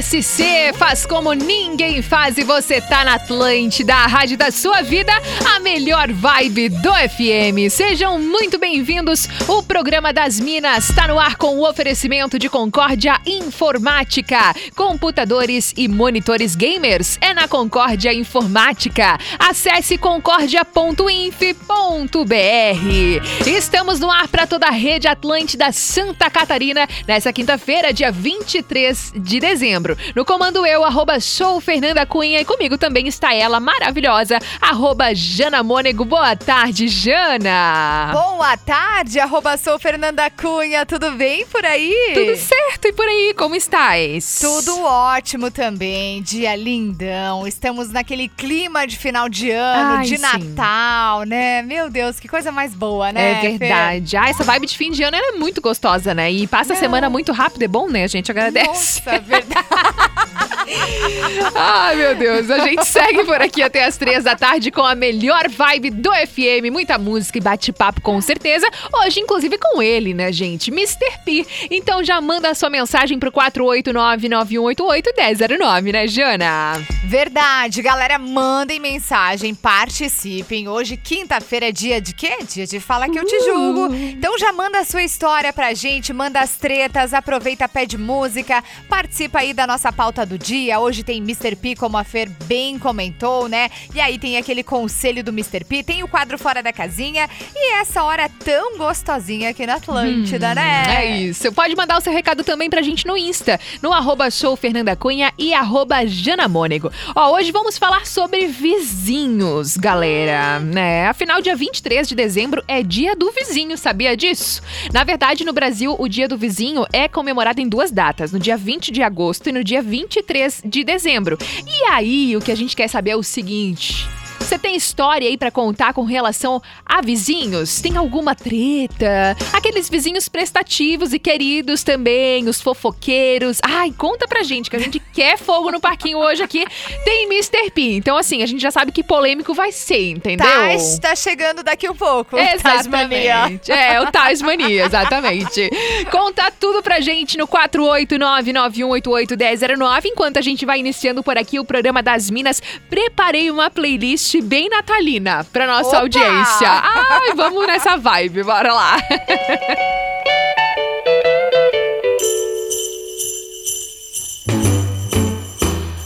SC faz como ninguém faz e você tá na Atlântida, a rádio da sua vida, a melhor vibe do FM. Sejam muito bem-vindos. O programa das Minas está no ar com o oferecimento de Concórdia Informática, computadores e monitores gamers. É na Concórdia Informática. Acesse concórdia.inf.br. Estamos no ar para toda a rede Atlântida Santa Catarina nessa quinta-feira, dia 23 de dezembro. No comando eu, arroba sou Fernanda Cunha e comigo também está ela maravilhosa, arroba Jana Mônego. Boa tarde, Jana! Boa tarde, arroba sou Fernanda Cunha. Tudo bem por aí? Tudo certo e por aí, como estás? Tudo ótimo também, dia lindão. Estamos naquele clima de final de ano, Ai, de sim. Natal, né? Meu Deus, que coisa mais boa, né? É verdade. Ah, essa vibe de fim de ano é muito gostosa, né? E passa a Não. semana muito rápido, é bom, né? A gente agradece. Nossa, verdade. Ai, meu Deus. A gente segue por aqui até as três da tarde com a melhor vibe do FM. Muita música e bate-papo, com certeza. Hoje, inclusive, com ele, né, gente? Mr. P. Então já manda a sua mensagem pro 489-9188-1009, né, Jana? Verdade, galera, mandem mensagem, participem. Hoje, quinta-feira, é dia de quê? Dia de Fala Que Eu Te Julgo. Então já manda a sua história pra gente, manda as tretas, aproveita, pede música, participa aí da nossa pauta do dia. Hoje tem Mr. P, como a Fer bem comentou, né? E aí tem aquele conselho do Mr. P, tem o quadro Fora da Casinha e essa hora tão gostosinha aqui na Atlântida, né? É isso. Pode mandar o seu recado também pra gente no Insta, no arroba show Fernanda Cunha e arroba Jana Mônego. Ó, hoje vamos falar sobre vizinhos, galera, né? Afinal, dia 23 de dezembro é dia do vizinho, sabia disso? Na verdade, no Brasil, o dia do vizinho é comemorado em duas datas, no dia 20 de agosto e no dia 23 de dezembro. E aí, o que a gente quer saber é o seguinte... Você tem história aí pra contar com relação a vizinhos? Tem alguma treta? Aqueles vizinhos prestativos e queridos também, os fofoqueiros. Ai, conta pra gente que a gente quer fogo no parquinho hoje aqui. Tem Mr. P. Então, assim, a gente já sabe que polêmico vai ser, entendeu? Tais tá chegando daqui um pouco. Exatamente. É, o Tais Mania, exatamente. Conta tudo pra gente no 489-9188-1009. Enquanto a gente vai iniciando por aqui o programa das Minas, preparei uma playlist bem natalina pra nossa Opa! audiência. Ai, vamos nessa vibe, bora lá.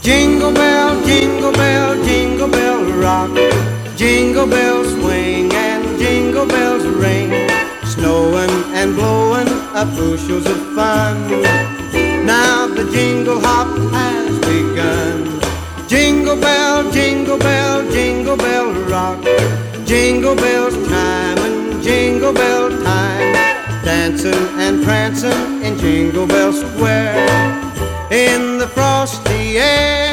Jingle bell, jingle bell, jingle bell rock. Jingle bells swing and jingle bells ring. Snowing and blowing up bushels of fun. Bell, jingle bell, jingle bell rock. Jingle bells chime and jingle bell time. Dancing and prancing in Jingle Bell Square in the frosty air.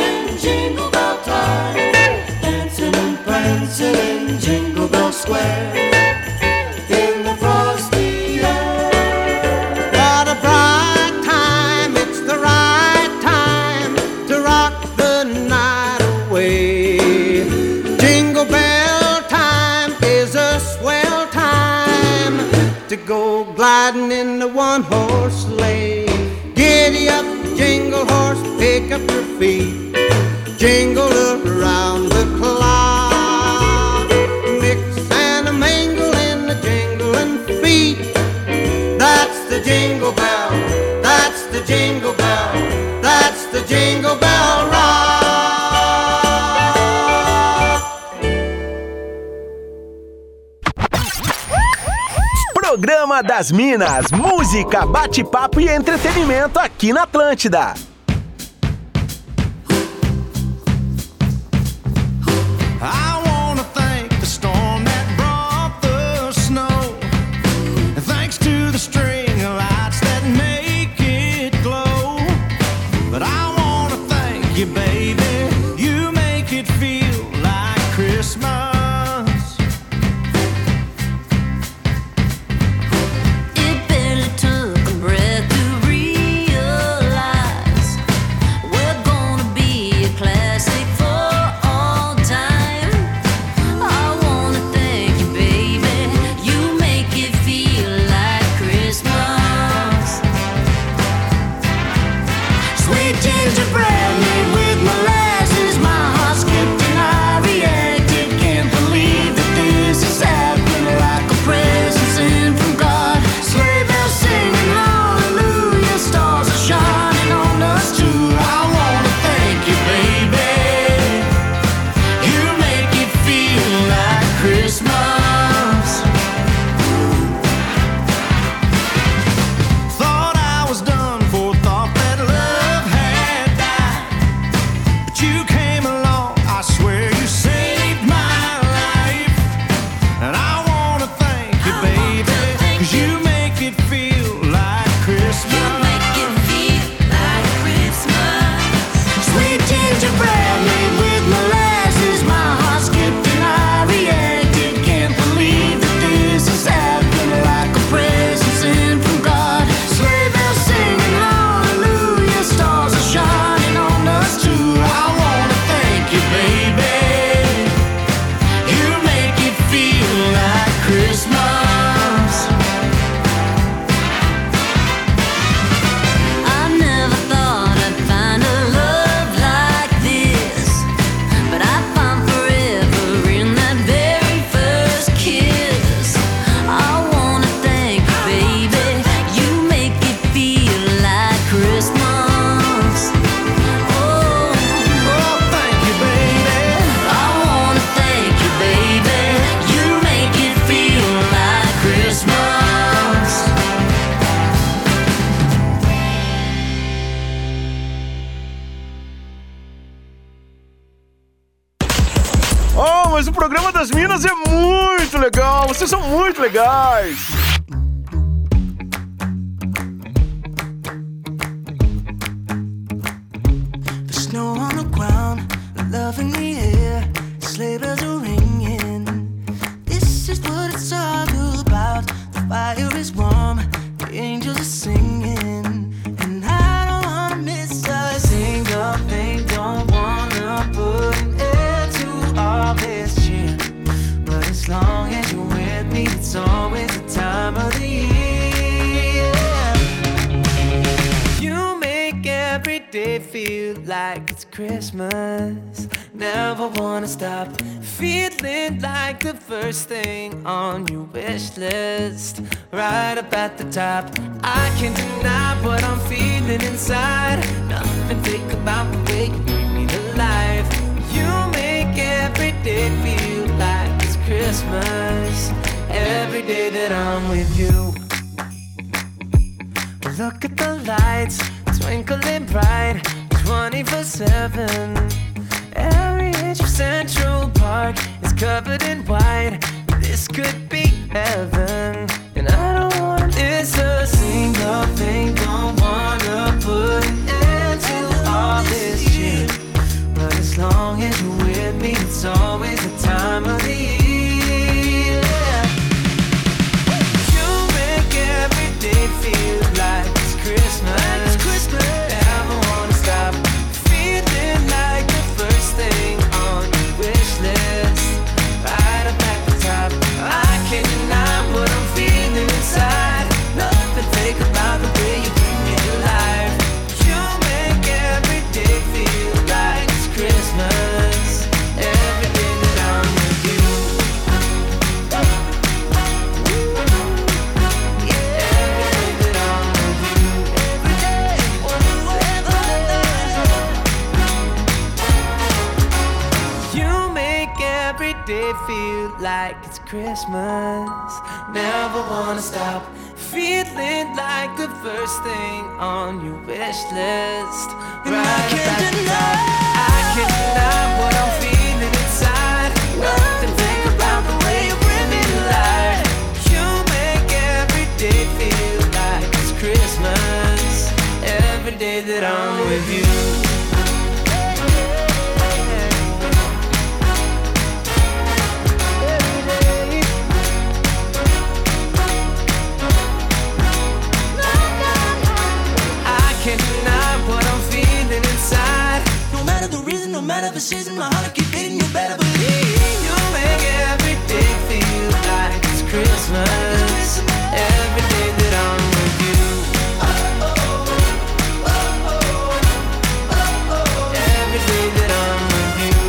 jingle bell. That's the jingle bell. That's the jingle bell rock. Programa das Minas, música, bate-papo e entretenimento aqui na Atlântida. day feel like it's Christmas. Never wanna stop feeling like the first thing on your wish list. Right up at the top, I can't deny what I'm feeling inside. Nothing think about the way you bring me to life. You make every day feel like it's Christmas. Every day that I'm with you. Look at the lights twinkling bright 24 7. Every inch of Central Park is covered in white. This could be heaven, and I don't want this a single thing. Don't wanna put an end to all this shit. But as long as you're with me, it's always the time of the year. Like it's Christmas. Never wanna stop feeling like the first thing on your wish list. Right I can't deny. Matter the season, my heart keep beating. You better believe you make feel like it's Christmas. Every day that I'm with you. Every day that I'm with you.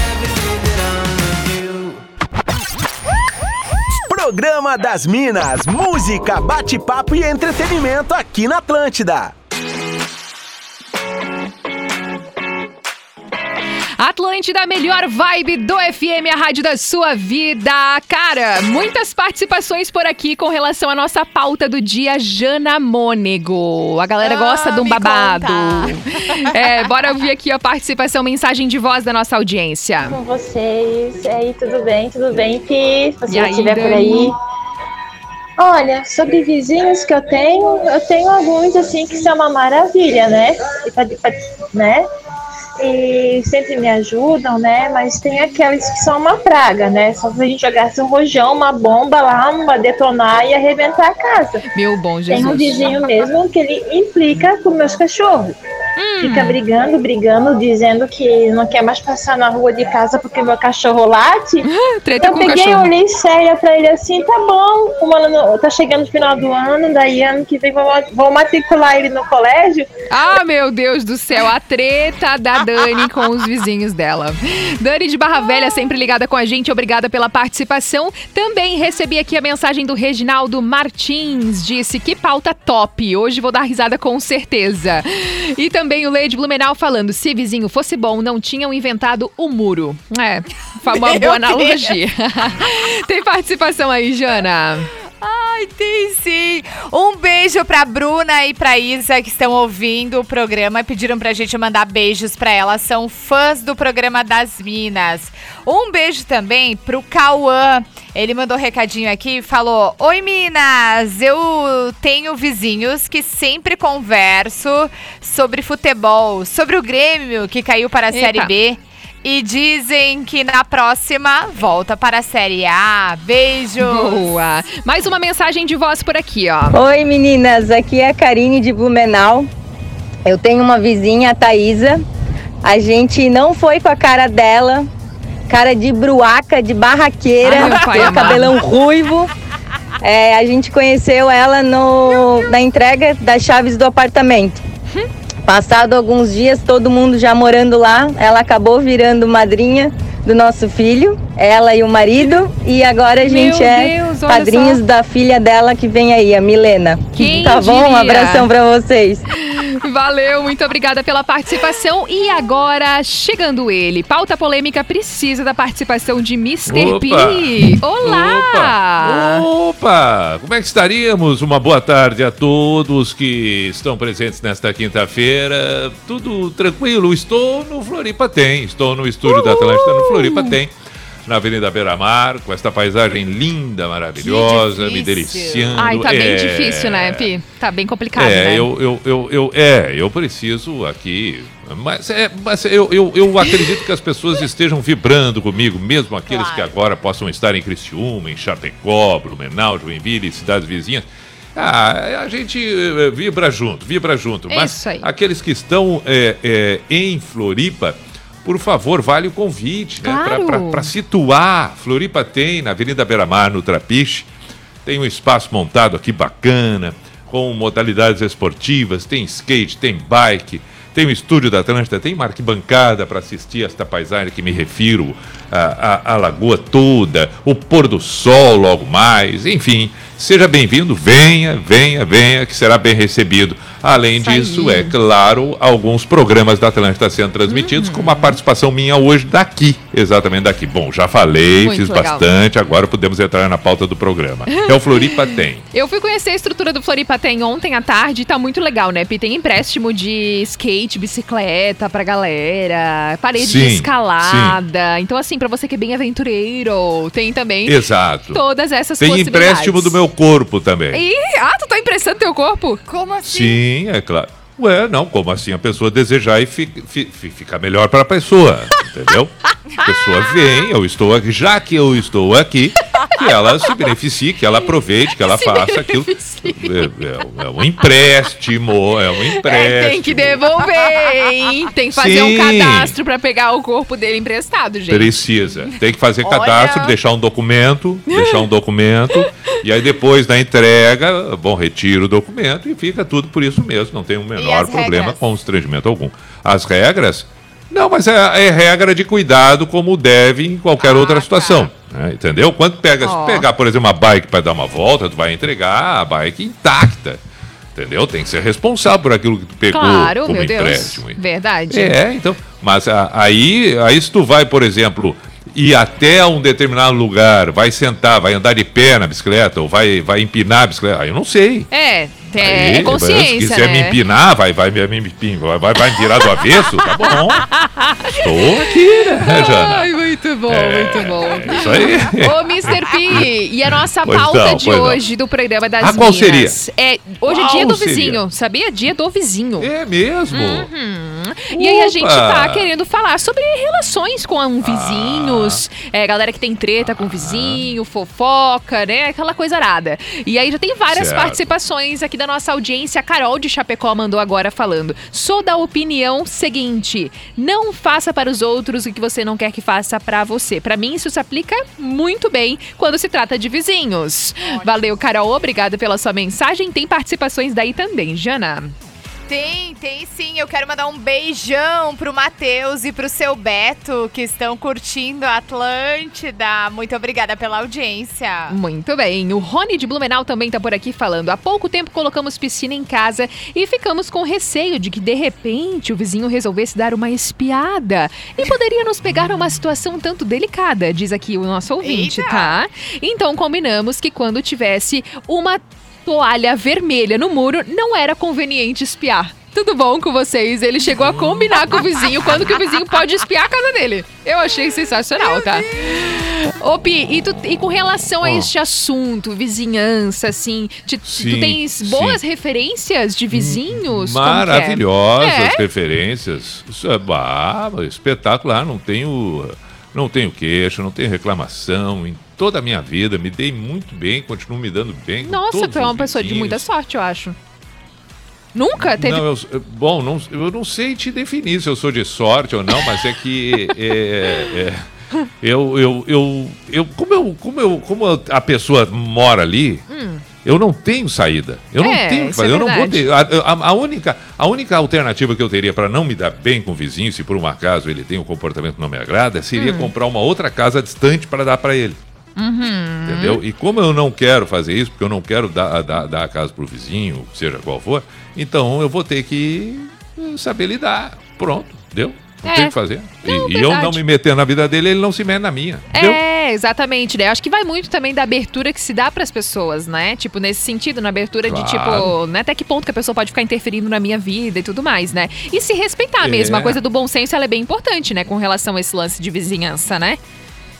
Every day that I'm with you. Programa das Minas, música, bate-papo e entretenimento aqui na Atlântida. Atlântida, a melhor vibe do FM, a rádio da sua vida. Cara, muitas participações por aqui com relação à nossa pauta do dia, Jana Mônego. A galera Ah, gosta de um babado. É, bora ouvir aqui a participação, mensagem de voz da nossa audiência. com vocês. E aí, tudo bem? Tudo bem, Pi? Se você estiver por aí. Olha, sobre vizinhos que eu tenho, eu tenho alguns assim que são uma maravilha, né? E pra- pra- né? E sempre me ajudam, né? Mas tem aqueles que são uma praga, né? Só se a gente jogasse um rojão, uma bomba lá, uma detonar e arrebentar a casa. Meu bom Tem um Jesus. vizinho mesmo que ele implica com meus cachorros. Hum. Fica brigando, brigando, dizendo que não quer mais passar na rua de casa porque meu cachorro late. Treta eu peguei, cachorro. olhei séria pra ele assim, tá bom, o ano tá chegando o final do ano, daí ano que vem vou, vou matricular ele no colégio. Ah, meu Deus do céu, a treta da Dani com os vizinhos dela. Dani de Barra Velha, sempre ligada com a gente, obrigada pela participação. Também recebi aqui a mensagem do Reginaldo Martins, disse que pauta top, hoje vou dar risada com certeza. E também o Leide Blumenau falando, se vizinho fosse bom, não tinham inventado o muro. É, foi uma Meu boa analogia. Tem participação aí, Jana? Ai, tem sim. Um beijo pra Bruna e pra Isa que estão ouvindo o programa. Pediram pra gente mandar beijos pra elas. São fãs do programa das Minas. Um beijo também pro Cauã. Ele mandou um recadinho aqui e falou: Oi, Minas! Eu tenho vizinhos que sempre converso sobre futebol, sobre o Grêmio que caiu para a Eita. Série B. E dizem que na próxima volta para a Série A. Beijos! Boa. Mais uma mensagem de voz por aqui, ó. Oi meninas, aqui é a Karine de Blumenau. Eu tenho uma vizinha, a Thaísa. A gente não foi com a cara dela, cara de bruaca, de barraqueira, Ai, cabelão ruivo. É, a gente conheceu ela no, na entrega das chaves do apartamento. Passado alguns dias, todo mundo já morando lá, ela acabou virando madrinha do nosso filho, ela e o marido, e agora a gente Meu é Deus, padrinhos só. da filha dela que vem aí, a Milena. Quem tá bom? Um diria? abração pra vocês. Valeu, muito obrigada pela participação. E agora, chegando ele, pauta polêmica precisa da participação de Mr. Opa! P. Olá! Opa! Opa! Como é que estaríamos? Uma boa tarde a todos que estão presentes nesta quinta-feira. Tudo tranquilo? Estou no Floripa Tem. Estou no estúdio da Atlântida no Floripa Tem. Na Avenida Beira Mar, com esta paisagem linda, maravilhosa, me deliciando. Ai, tá bem É, difícil, né, Pi? Tá bem complicado, É, né? eu, eu, eu, eu, é, eu preciso aqui. Mas, é, mas eu, eu, eu acredito que as pessoas estejam vibrando comigo, mesmo aqueles Claro. que agora possam estar em Criciúma, em Chapecó, Blumenau, Joinville cidades vizinhas. Ah, a gente eh, vibra junto, vibra junto. É mas isso aí. aqueles que estão eh, eh, em Floripa, por favor, vale o convite, né? Claro. Para situar. Floripa tem, na Avenida Beira Mar, no Trapiche, tem um espaço montado aqui bacana, com modalidades esportivas, tem skate, tem bike, tem o estúdio da Atlântida, tem uma arquibancada para assistir esta paisagem que me refiro, a, a, a lagoa toda, o pôr do sol logo mais, enfim. Seja bem-vindo, venha, venha, venha, que será bem recebido. Além Isso aí. disso, é claro, alguns programas da Atlântida sendo transmitidos Uhum. com uma participação minha hoje daqui, exatamente daqui. Bom, já falei, Muito fiz legal. bastante, agora podemos entrar na pauta do programa. É o Floripa tem. Eu fui conhecer a estrutura do Floripa Tem ontem à tarde e tá muito legal, né? Pi? Tem empréstimo de skate, bicicleta pra galera, parede de Sim, escalada. Então, assim, pra você que é bem aventureiro, tem também Exato. todas essas Tem possibilidades. empréstimo do meu corpo também. Ih, ah, tu tá emprestando teu corpo? Como assim? Sim, é claro. Ué, não, como assim a pessoa desejar e fi, fi- fi- ficar melhor para a pessoa, entendeu? A pessoa vem, eu estou aqui, já que eu estou aqui, que ela se beneficie, que ela aproveite, que ela Se faça aquilo. É, é- é um empréstimo, é um empréstimo. É, tem que devolver, hein? Tem que fazer um Sim. cadastro pra pegar o corpo dele emprestado, gente. Precisa. Tem que fazer Olha. cadastro, deixar um documento, deixar um documento, e aí depois da entrega, bom, retira o documento e fica tudo por isso mesmo. Não tem o menor as problema, regras? constrangimento algum. As regras? Não, mas é, é regra de cuidado, como deve em qualquer outra situação. né, entendeu? Quando pega, se pegar, por exemplo, uma bike para dar uma volta, tu vai entregar a bike intacta. Entendeu? Tem que ser responsável por aquilo que tu pegou Claro, como meu Deus. empréstimo. Verdade. É, então. Mas a- aí, aí se tu vai, por exemplo, ir até um determinado lugar, vai sentar, vai andar de pé na bicicleta, ou vai, vai empinar a bicicleta, aí eu não sei. É, é, Aí, é consciência, Se quiser me né? empinar, vai, vai, me- me, me- vai, vai, vai me virar do avesso, tá bom. Estou aqui, né, Jana? Ai, muito bom, É, muito bom. é isso aí. Ô, Mr. P, e a nossa Pois pauta não, de pois não. hoje do programa das Ah, qual Minas é hoje é Qual dia do seria? vizinho, sabia? Dia do vizinho. É mesmo? E aí a gente tá querendo falar sobre relações com um vizinhos, Ah. é, galera que tem treta com vizinho, fofoca, né? Aquela coisa arada. E aí já tem várias Certo. participações aqui da nossa audiência. A Carol de Chapecó mandou agora falando. Sou da opinião seguinte: não faça para os outros o que você não quer que faça para você. Para mim, isso se aplica muito bem quando se trata de vizinhos. Valeu, Carol. Obrigada pela sua mensagem. Tem participações daí também, Jana. Tem, tem sim. Eu quero mandar um beijão pro Matheus e pro seu Beto, que estão curtindo a Atlântida. Muito obrigada pela audiência. Muito bem. O Rony de Blumenau também tá por aqui falando. Há pouco tempo colocamos piscina em casa e ficamos com receio de que de repente o vizinho resolvesse dar uma espiada e poderia nos pegar numa situação tanto delicada, diz aqui o nosso ouvinte, Eita. tá? Então combinamos que quando tivesse uma toalha vermelha no muro, não era conveniente espiar. Tudo bom com vocês? Ele chegou a combinar com o vizinho quando que o vizinho pode espiar a casa dele. Eu achei sensacional, tá? Ô, Pi, e, tu- e com relação a Ó. este assunto, vizinhança, assim, te- tu Sim, tens boas sim. referências de vizinhos? É? Maravilhosas É? referências. Isso é bah, espetacular. Não tenho, não tenho queixa, não tenho reclamação. Toda a minha vida me dei muito bem, continuo me dando bem. Nossa, tu é uma pessoa de muita sorte, eu acho. Nunca teve. Não, eu, bom, não, eu não sei te definir se eu sou de sorte ou não, mas é que é, é, eu, eu, eu, eu, como eu, como eu, como a pessoa mora ali, eu não tenho saída. Eu não Hum. É, tenho o que isso é fazer. eu não vou ter. A, a- a única, a única alternativa que eu teria para não me dar bem com o vizinho, se por um acaso ele tem um comportamento que não me agrada, Hum. seria comprar uma outra casa distante para dar para ele. Uhum. Entendeu? E como eu não quero fazer isso, porque eu não quero dar, dar, dar a casa pro vizinho, seja qual for, então eu vou ter que saber lidar. Pronto, deu? Não É. tem o que fazer. E- Não, e, eu não me meter na vida dele, ele não se mete na minha. É, exatamente, né? Acho que vai muito também da abertura que se dá pras pessoas, né? Tipo, nesse sentido, na abertura de tipo, Claro. né? Até que ponto que a pessoa pode ficar interferindo na minha vida e tudo mais, né? E se respeitar É. mesmo. A coisa do bom senso ela é bem importante, né? Com relação a esse lance de vizinhança, né?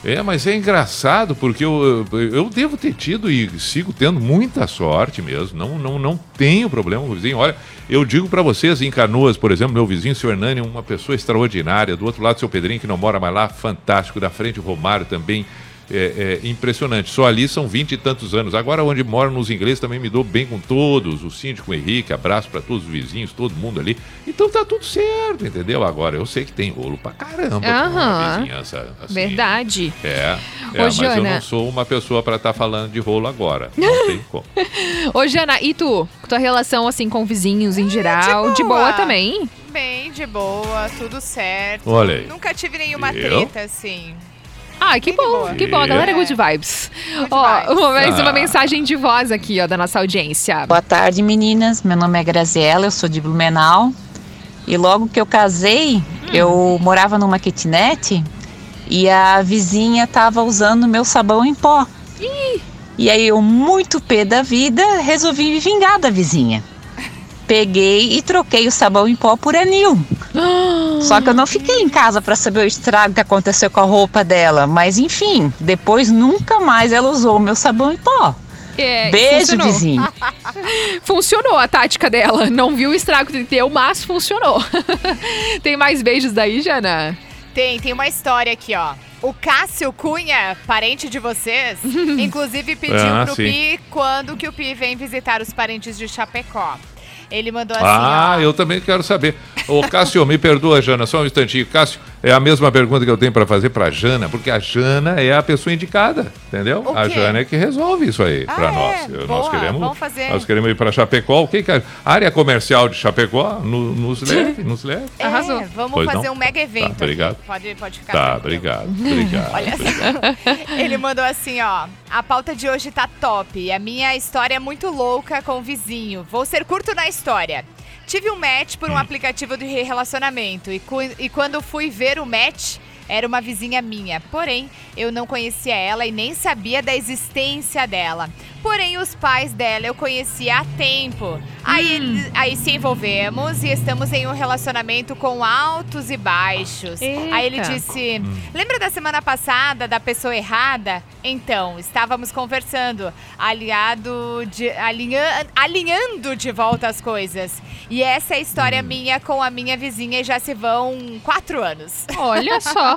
É, mas é engraçado porque eu, eu, devo ter tido e sigo tendo muita sorte mesmo. Não, não, não tenho problema com o vizinho. Olha, eu digo pra vocês, em Canoas, por exemplo, meu vizinho, seu Hernani, é uma pessoa extraordinária. Do outro lado, seu Pedrinho, que não mora mais lá, fantástico. Da frente, o Romário também. É, é impressionante. Só ali são vinte e tantos anos. Agora, onde moram nos ingleses, também me dou bem com todos. O síndico o Henrique, abraço pra todos os vizinhos, todo mundo ali. Então tá tudo certo, entendeu? Agora, eu sei que tem rolo pra caramba Aham. vizinhança. assim. Verdade. É, Ô, é mas eu Jana. não sou uma pessoa para estar falando de rolo agora. Não tem como. Ô, Jana, e tu? Tua relação, assim, com vizinhos em geral? De boa, boa. também? Bem, de boa, tudo certo. Olha aí. Nunca tive nenhuma Eu? treta, assim. Ah, que bom, que bom. A galera é good vibes. Ó, uma, mais uma mensagem de voz aqui, ó, da nossa audiência. Boa tarde, meninas. Meu nome é Graziela, eu sou de Blumenau. E logo que eu casei, eu morava numa kitnet e a vizinha estava usando meu sabão em pó. E aí eu, muito pé da vida, resolvi me vingar da vizinha. Peguei e troquei o sabão em pó por anil. Só que eu não fiquei em casa para saber o estrago que aconteceu com a roupa dela. Mas enfim, depois nunca mais ela usou o meu sabão em pó. É, Beijo, funcionou. vizinho. Funcionou a tática dela. Não viu o estrago que deu, mas funcionou. Tem mais beijos daí, Jana? Tem, tem uma história aqui, ó. O Cássio Cunha, parente de vocês, inclusive pediu Ah, pro sim. Pi quando que o Pi vem visitar os parentes de Chapecó. Ele mandou assim, Ah, ó. eu também quero saber. Ô, Cássio, me perdoa, Jana, só um instantinho. Cássio, é a mesma pergunta que eu tenho para fazer para Jana, porque a Jana é a pessoa indicada, entendeu? A? Jana é que resolve isso aí Ah, para é? nós. Boa, nós queremos, nós queremos ir para Chapecó. O que, que a área comercial de Chapecó no- nos leve, nos leve? É, vamos Pois fazer não? um mega evento. Tá, obrigado. Pode, pode ficar. Tá, obrigado, obrigado. Olha só. Ele mandou assim, ó. A pauta de hoje tá top. A minha história é muito louca com o vizinho. Vou ser curto na história. Tive um match por um aplicativo de relacionamento. E, e quando fui ver o match, era uma vizinha minha. Porém, eu não conhecia ela e nem sabia da existência dela. Porém, os pais dela eu conhecia há tempo. Aí, ele- aí se envolvemos e estamos em um relacionamento com altos e baixos. Aí ele Eita. disse: Lembra da semana passada da pessoa errada? Então, estávamos conversando, aliado de, alinha- alinhando de volta as coisas. E essa é a história minha com a minha vizinha e já se vão quatro anos. Olha só.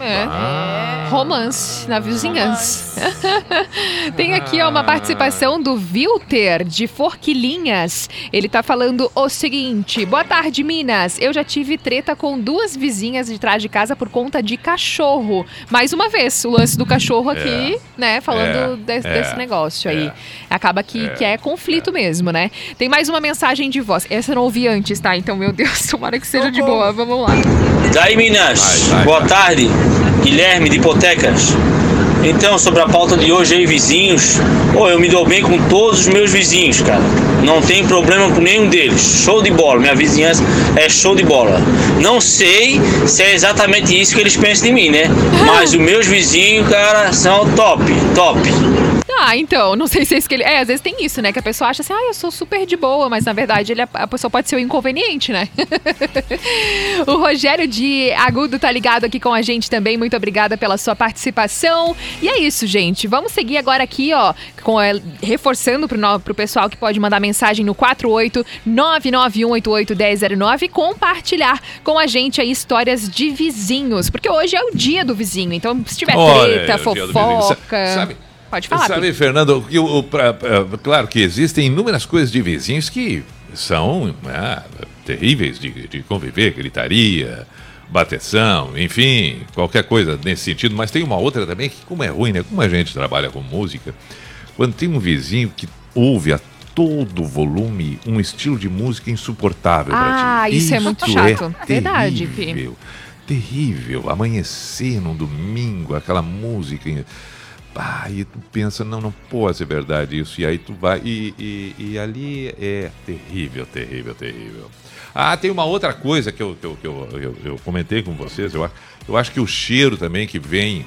É. Ah. Romance na vizinhança. Tem aqui ó, uma participação do Wilter, de Forquilinhas. Ele tá falando o seguinte: Boa tarde, Minas. Eu já tive treta com duas vizinhas de trás de casa por conta de cachorro. Mais uma vez, o lance do cachorro aqui, né? Falando É, des- é, desse negócio aí. é. Acaba que é, que é conflito mesmo, né? Tem mais uma mensagem de voz. Essa eu não ouvi antes, tá? Então, meu Deus, tomara que seja de boa. Vamos lá. Daí Minas, boa tarde, Guilherme de Hipotecas. Então, sobre a pauta de hoje aí, vizinhos, pô, eu me dou bem com todos os meus vizinhos, cara. Não tem problema com nenhum deles. Show de bola, minha vizinhança é show de bola. Não sei se é exatamente isso que eles pensam de mim, né? Mas os meus vizinhos, cara, são top, top. Ah, então, não sei se é isso que ele. É, às vezes tem isso, né? Que a pessoa acha assim, ah, eu sou super de boa, mas na verdade ele, é- a pessoa pode ser o inconveniente, né? o Rogério de Agudo tá ligado aqui com a gente também. Muito obrigada pela sua participação. E é isso, gente. Vamos seguir agora aqui, ó, com a- reforçando pro, no- pro pessoal que pode mandar mensagem no 48991881009 e compartilhar com a gente aí histórias de vizinhos. Porque hoje é o dia do vizinho. Então, se tiver Olha, treta, é fofoca. sabe- Pode falar, Sabe. Fernando, pra- pra- claro que existem inúmeras coisas de vizinhos que são né, terríveis de, de conviver, gritaria, bateção, enfim, qualquer coisa nesse sentido. Mas tem uma outra também que, como é ruim, né? Como a gente trabalha com música, quando tem um vizinho que ouve a todo volume um estilo de música insuportável pra Ah, ti. isso é muito chato. É Verdade, Pi. terrível, terrível. Amanhecer num domingo, aquela música. Ah, e tu pensa, não, não pode ser verdade isso. E aí tu vai. E, e, e ali é terrível, terrível, terrível. Ah, tem uma outra coisa que eu, que eu, que eu, eu- eu comentei com vocês. Eu, acho- eu acho que o cheiro também que vem,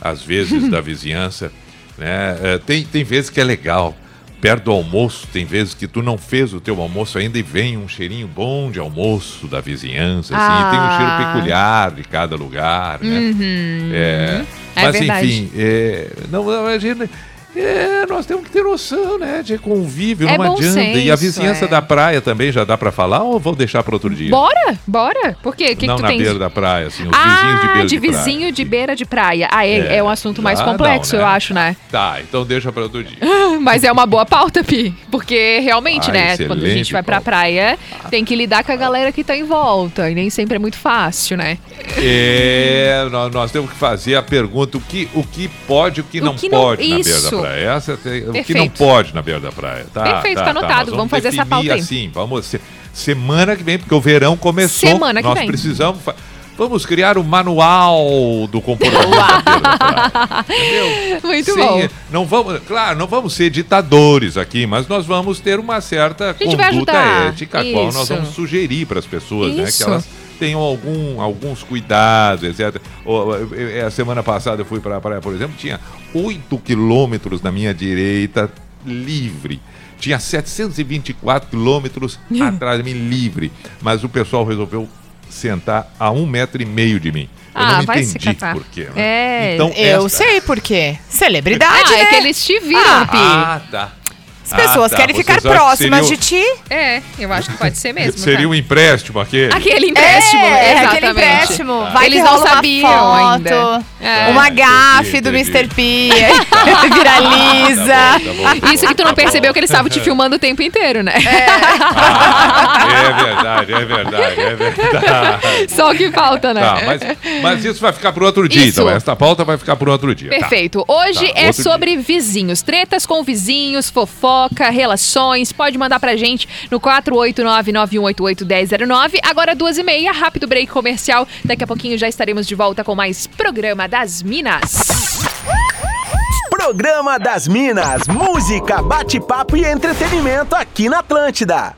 às vezes, da vizinhança, né? é, tem, tem vezes que é legal. Perto do almoço, tem vezes que tu não fez o teu almoço ainda e vem um cheirinho bom de almoço da vizinhança, assim, tem um cheiro Ah. peculiar de cada lugar, né? Uhum. É, É mas verdade. enfim, é, não, não, a gente, é, nós temos que ter noção, né? De convívio, É não adianta. e a senso, vizinhança é. da praia também já dá pra falar ou vou deixar para outro dia? Bora, bora. Por quê? O que, não que tu na tens? beira da praia, assim, os ah, vizinhos de beira de, de praia. vizinho de beira de praia. Ah, é, É. é um assunto mais Ah, complexo, não, né? eu acho, né? Tá, então deixa para outro dia. Mas é uma boa pauta, Pi. Porque realmente, Ah, né? Quando a gente vai pra praia, tem que lidar com a galera que tá em volta. E nem sempre é muito fácil, né? É, nós, nós temos que fazer a pergunta: o que, o que pode e o que O não que não- pode na beira da isso. Praia? Essa tem- o que não pode na beira da praia. Tá, Perfeito, tá, tá anotado. nós Vamos fazer essa pauta aí. assim, vamos. se- semana que vem, porque o verão começou. Semana que nós vem. precisamos fa- Vamos criar o manual do comportamento Entendeu? Muito Sim, bom. Não vamos, claro, não vamos ser ditadores aqui, mas nós vamos ter uma certa conduta ética, a qual nós Isso. vamos sugerir para as pessoas, né, que Isso. elas tenham algum, alguns cuidados, etc. Ó, eh, A semana passada eu fui para a praia, por exemplo, tinha 8 quilômetros na minha direita livre. Tinha 724 quilômetros atrás de mim livre. Mas o pessoal resolveu sentar a um metro e meio de mim. Eu Ah, não vai se entendi catar. por quê. né? É. Então, Eu esta- sei por quê. Celebridade, Ah, é né? que eles te viram, Ah, Pi. Ah, tá. As pessoas Ah, tá. querem Vocês ficar próximas seria de ti. É, eu acho que pode ser mesmo. Seria tá? um empréstimo aquele? Aquele empréstimo, É, exatamente. aquele empréstimo. Vai Eles não rola uma sabiam foto, ainda. É. Uma gafe entendi, do entendi. Mr. P. Viraliza. Tá bom, tá bom. Isso que tu não percebeu que eles estavam te filmando o tempo inteiro, né? Ah, é verdade, é verdade, é verdade. Só o que falta, né? Tá, mas, mas isso vai ficar para outro dia, Isso. então. Esta pauta vai ficar para outro dia. tá? Perfeito. Hoje Tá, é sobre vizinhos, tretas com vizinhos, fofoca, relações. Pode mandar pra gente no 489-9188-1009. Agora duas e meia, rápido break comercial. Daqui a pouquinho já estaremos de volta com mais programa das Minas. Programa das Minas, música, bate-papo e entretenimento aqui na Atlântida.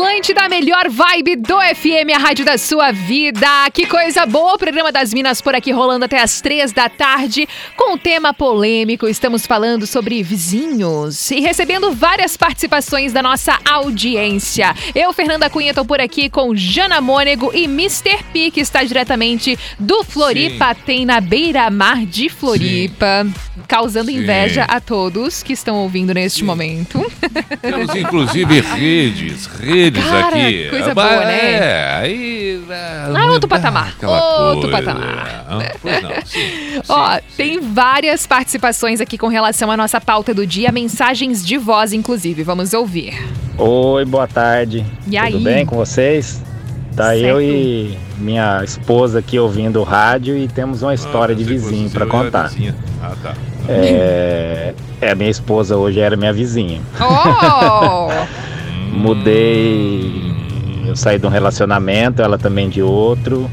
Atlântida, a melhor vibe do FM, a rádio da sua vida. Que coisa boa, o programa das Minas por aqui rolando até as três da tarde com um tema polêmico. Estamos falando sobre vizinhos e recebendo várias participações da nossa audiência. Eu, Fernanda Cunha, tô por aqui com Jana Mônego e Mr. P, que está diretamente do Floripa, tem na beira-mar de Floripa, causando Sim. inveja a todos que estão ouvindo neste momento. Temos inclusive redes, redes Cara, aqui. coisa Mas, boa, né? É, aí. Ah, outro patamar. aquela Outro coisa. patamar. Ah, Pois não, sim. Ó, tem várias participações aqui com relação à nossa pauta do dia, mensagens de voz, inclusive. Vamos ouvir. Oi, boa tarde. E aí? Tudo bem com vocês? Tá Certo. eu e minha esposa aqui ouvindo o rádio e temos uma história de vizinho para contar. Ah, tá. É, é, minha esposa hoje era minha vizinha. Oh! Mudei, eu saí de um relacionamento, ela também de outro.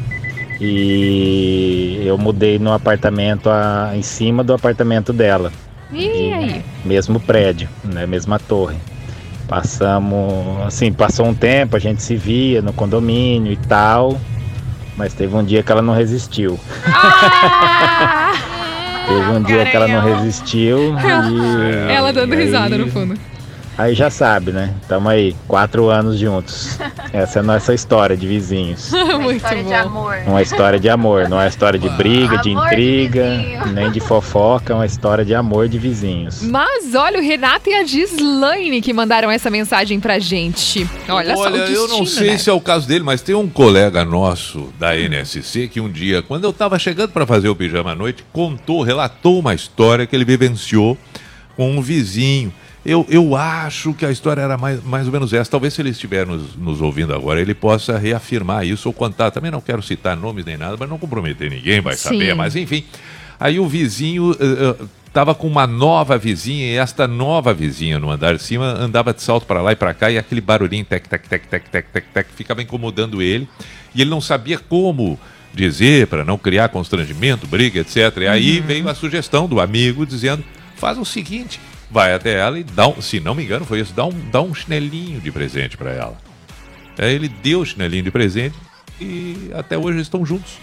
E eu mudei no apartamento a- em cima do apartamento dela. E aí? mesmo prédio, né, mesma torre. Passamos, assim, passou um tempo, a gente se via no condomínio e tal, mas teve um dia que ela não resistiu. teve um dia que ela não resistiu e Ela dando e aí- risada no fundo. Aí já sabe, né? Tamo aí, quatro anos juntos. Essa é a nossa história de vizinhos. Muito bom. Uma história de amor, não é uma história de briga, de intriga, nem de fofoca, é uma história de amor de vizinhos. Mas olha, o Renato e a Gislaine que mandaram essa mensagem pra gente. Olha, só o Olha, eu não sei né? se é o caso dele, mas tem um colega nosso da NSC que um dia, quando eu estava chegando para fazer o pijama à noite, contou, relatou uma história que ele vivenciou com um vizinho. Eu, eu acho que a história era mais, mais ou menos essa. Talvez se ele estiver nos, nos ouvindo agora, ele possa reafirmar isso ou contar. Também não quero citar nomes nem nada, mas não comprometer ninguém, vai Sim. saber. Mas enfim, aí o vizinho estava com uma nova vizinha e esta nova vizinha no andar de cima andava de salto para lá e para cá e aquele barulhinho tec, tec, tec, tec, tec, tec, tec, ficava incomodando ele e ele não sabia como dizer para não criar constrangimento, briga, etc. E aí Uhum. veio a sugestão do amigo dizendo: faz o seguinte, vai até ela e dá um, se não me engano foi isso, dá um, dá um chinelinho de presente para ela. Aí ele deu o chinelinho de presente e até hoje eles estão juntos.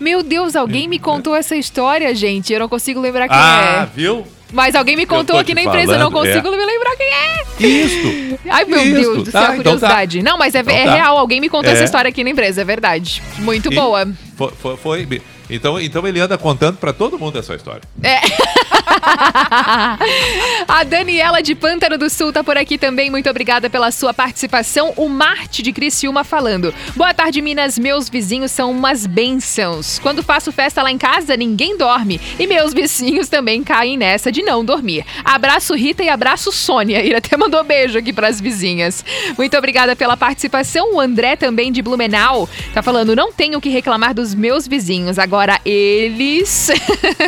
Meu Deus, alguém me contou essa história, gente. Eu não consigo lembrar quem Ah, é. viu? Mas alguém me contou aqui na empresa, eu não falando, consigo é. me lembrar quem é. Isso! Ai, meu Isso. Deus do céu, Tá, então tá. curiosidade. Não, mas é, Então é tá. real, alguém me contou É. essa história aqui na empresa, é verdade. Muito E boa. Foi, foi- foi- então, então ele anda contando para todo mundo essa história. É. A Daniela de Pântano do Sul tá por aqui também. Muito obrigada pela sua participação. O Marte de Criciúma falando. Boa tarde, Minas. Meus vizinhos são umas bênçãos. Quando faço festa lá em casa, ninguém dorme. E meus vizinhos também caem nessa de não dormir. Abraço Rita e abraço Sônia. Ele até mandou beijo aqui pras vizinhas. Muito obrigada pela participação. O André também de Blumenau tá falando: não tenho o que reclamar dos meus vizinhos. Agora eles.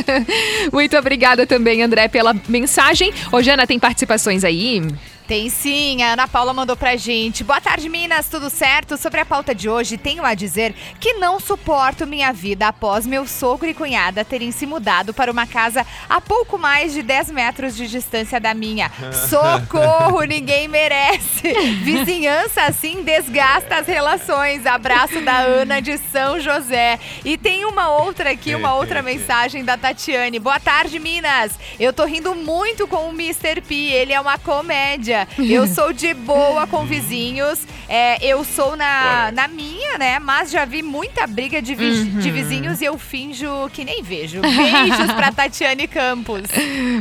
Muito obrigada também, André, pela mensagem. Ô, Jana, tem participações aí? Tem sim, a Ana Paula mandou pra gente. Boa tarde, Minas, tudo certo? Sobre a pauta de hoje, tenho a dizer que não suporto minha vida após meu sogro e cunhada terem se mudado para uma casa a pouco mais de 10 metros de distância da minha. Socorro, ninguém merece. Vizinhança assim desgasta as relações. Abraço da Ana de São José. E tem uma outra aqui, uma outra mensagem da Tatiane. Boa tarde, Minas. Eu tô rindo muito com o Mr. P. Ele é uma comédia. Eu sou de boa com vizinhos. É, eu sou na, na minha, né? Mas já vi muita briga de, vi- Uhum. de vizinhos e eu finjo que nem vejo. Beijos pra Tatiane Campos.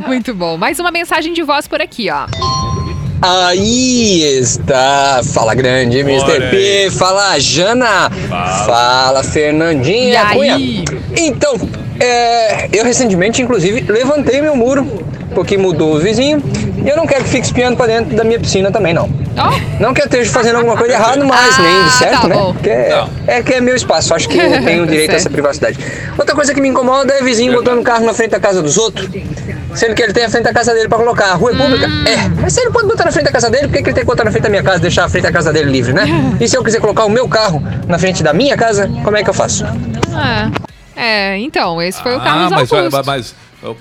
Muito bom. Mais uma mensagem de voz por aqui, ó. Aí está, fala grande, Mr. P, fala Jana, fala, Fernandinha E aí? Cunha. Então, é, eu recentemente, inclusive, levantei meu muro, porque mudou o vizinho, e eu não quero que fique espiando pra dentro da minha piscina também, não. Não que eu esteja fazendo alguma coisa errada, mas nem de certo, tá né? bom. Porque é, é que é meu espaço, acho que eu tenho direito a essa privacidade. Outra coisa que me incomoda é vizinho botando o carro na frente da casa dos outros, sendo que ele tem a frente da casa dele pra colocar. A rua é pública? É, mas se ele pode botar na frente da casa dele, por que, que ele tem que botar na frente da minha casa, deixar a frente da casa dele livre, né? E se eu quiser colocar o meu carro na frente da minha casa, como é que eu faço? É, então, esse foi o Ah, Carlos mas, Augusto. mas, mas, co-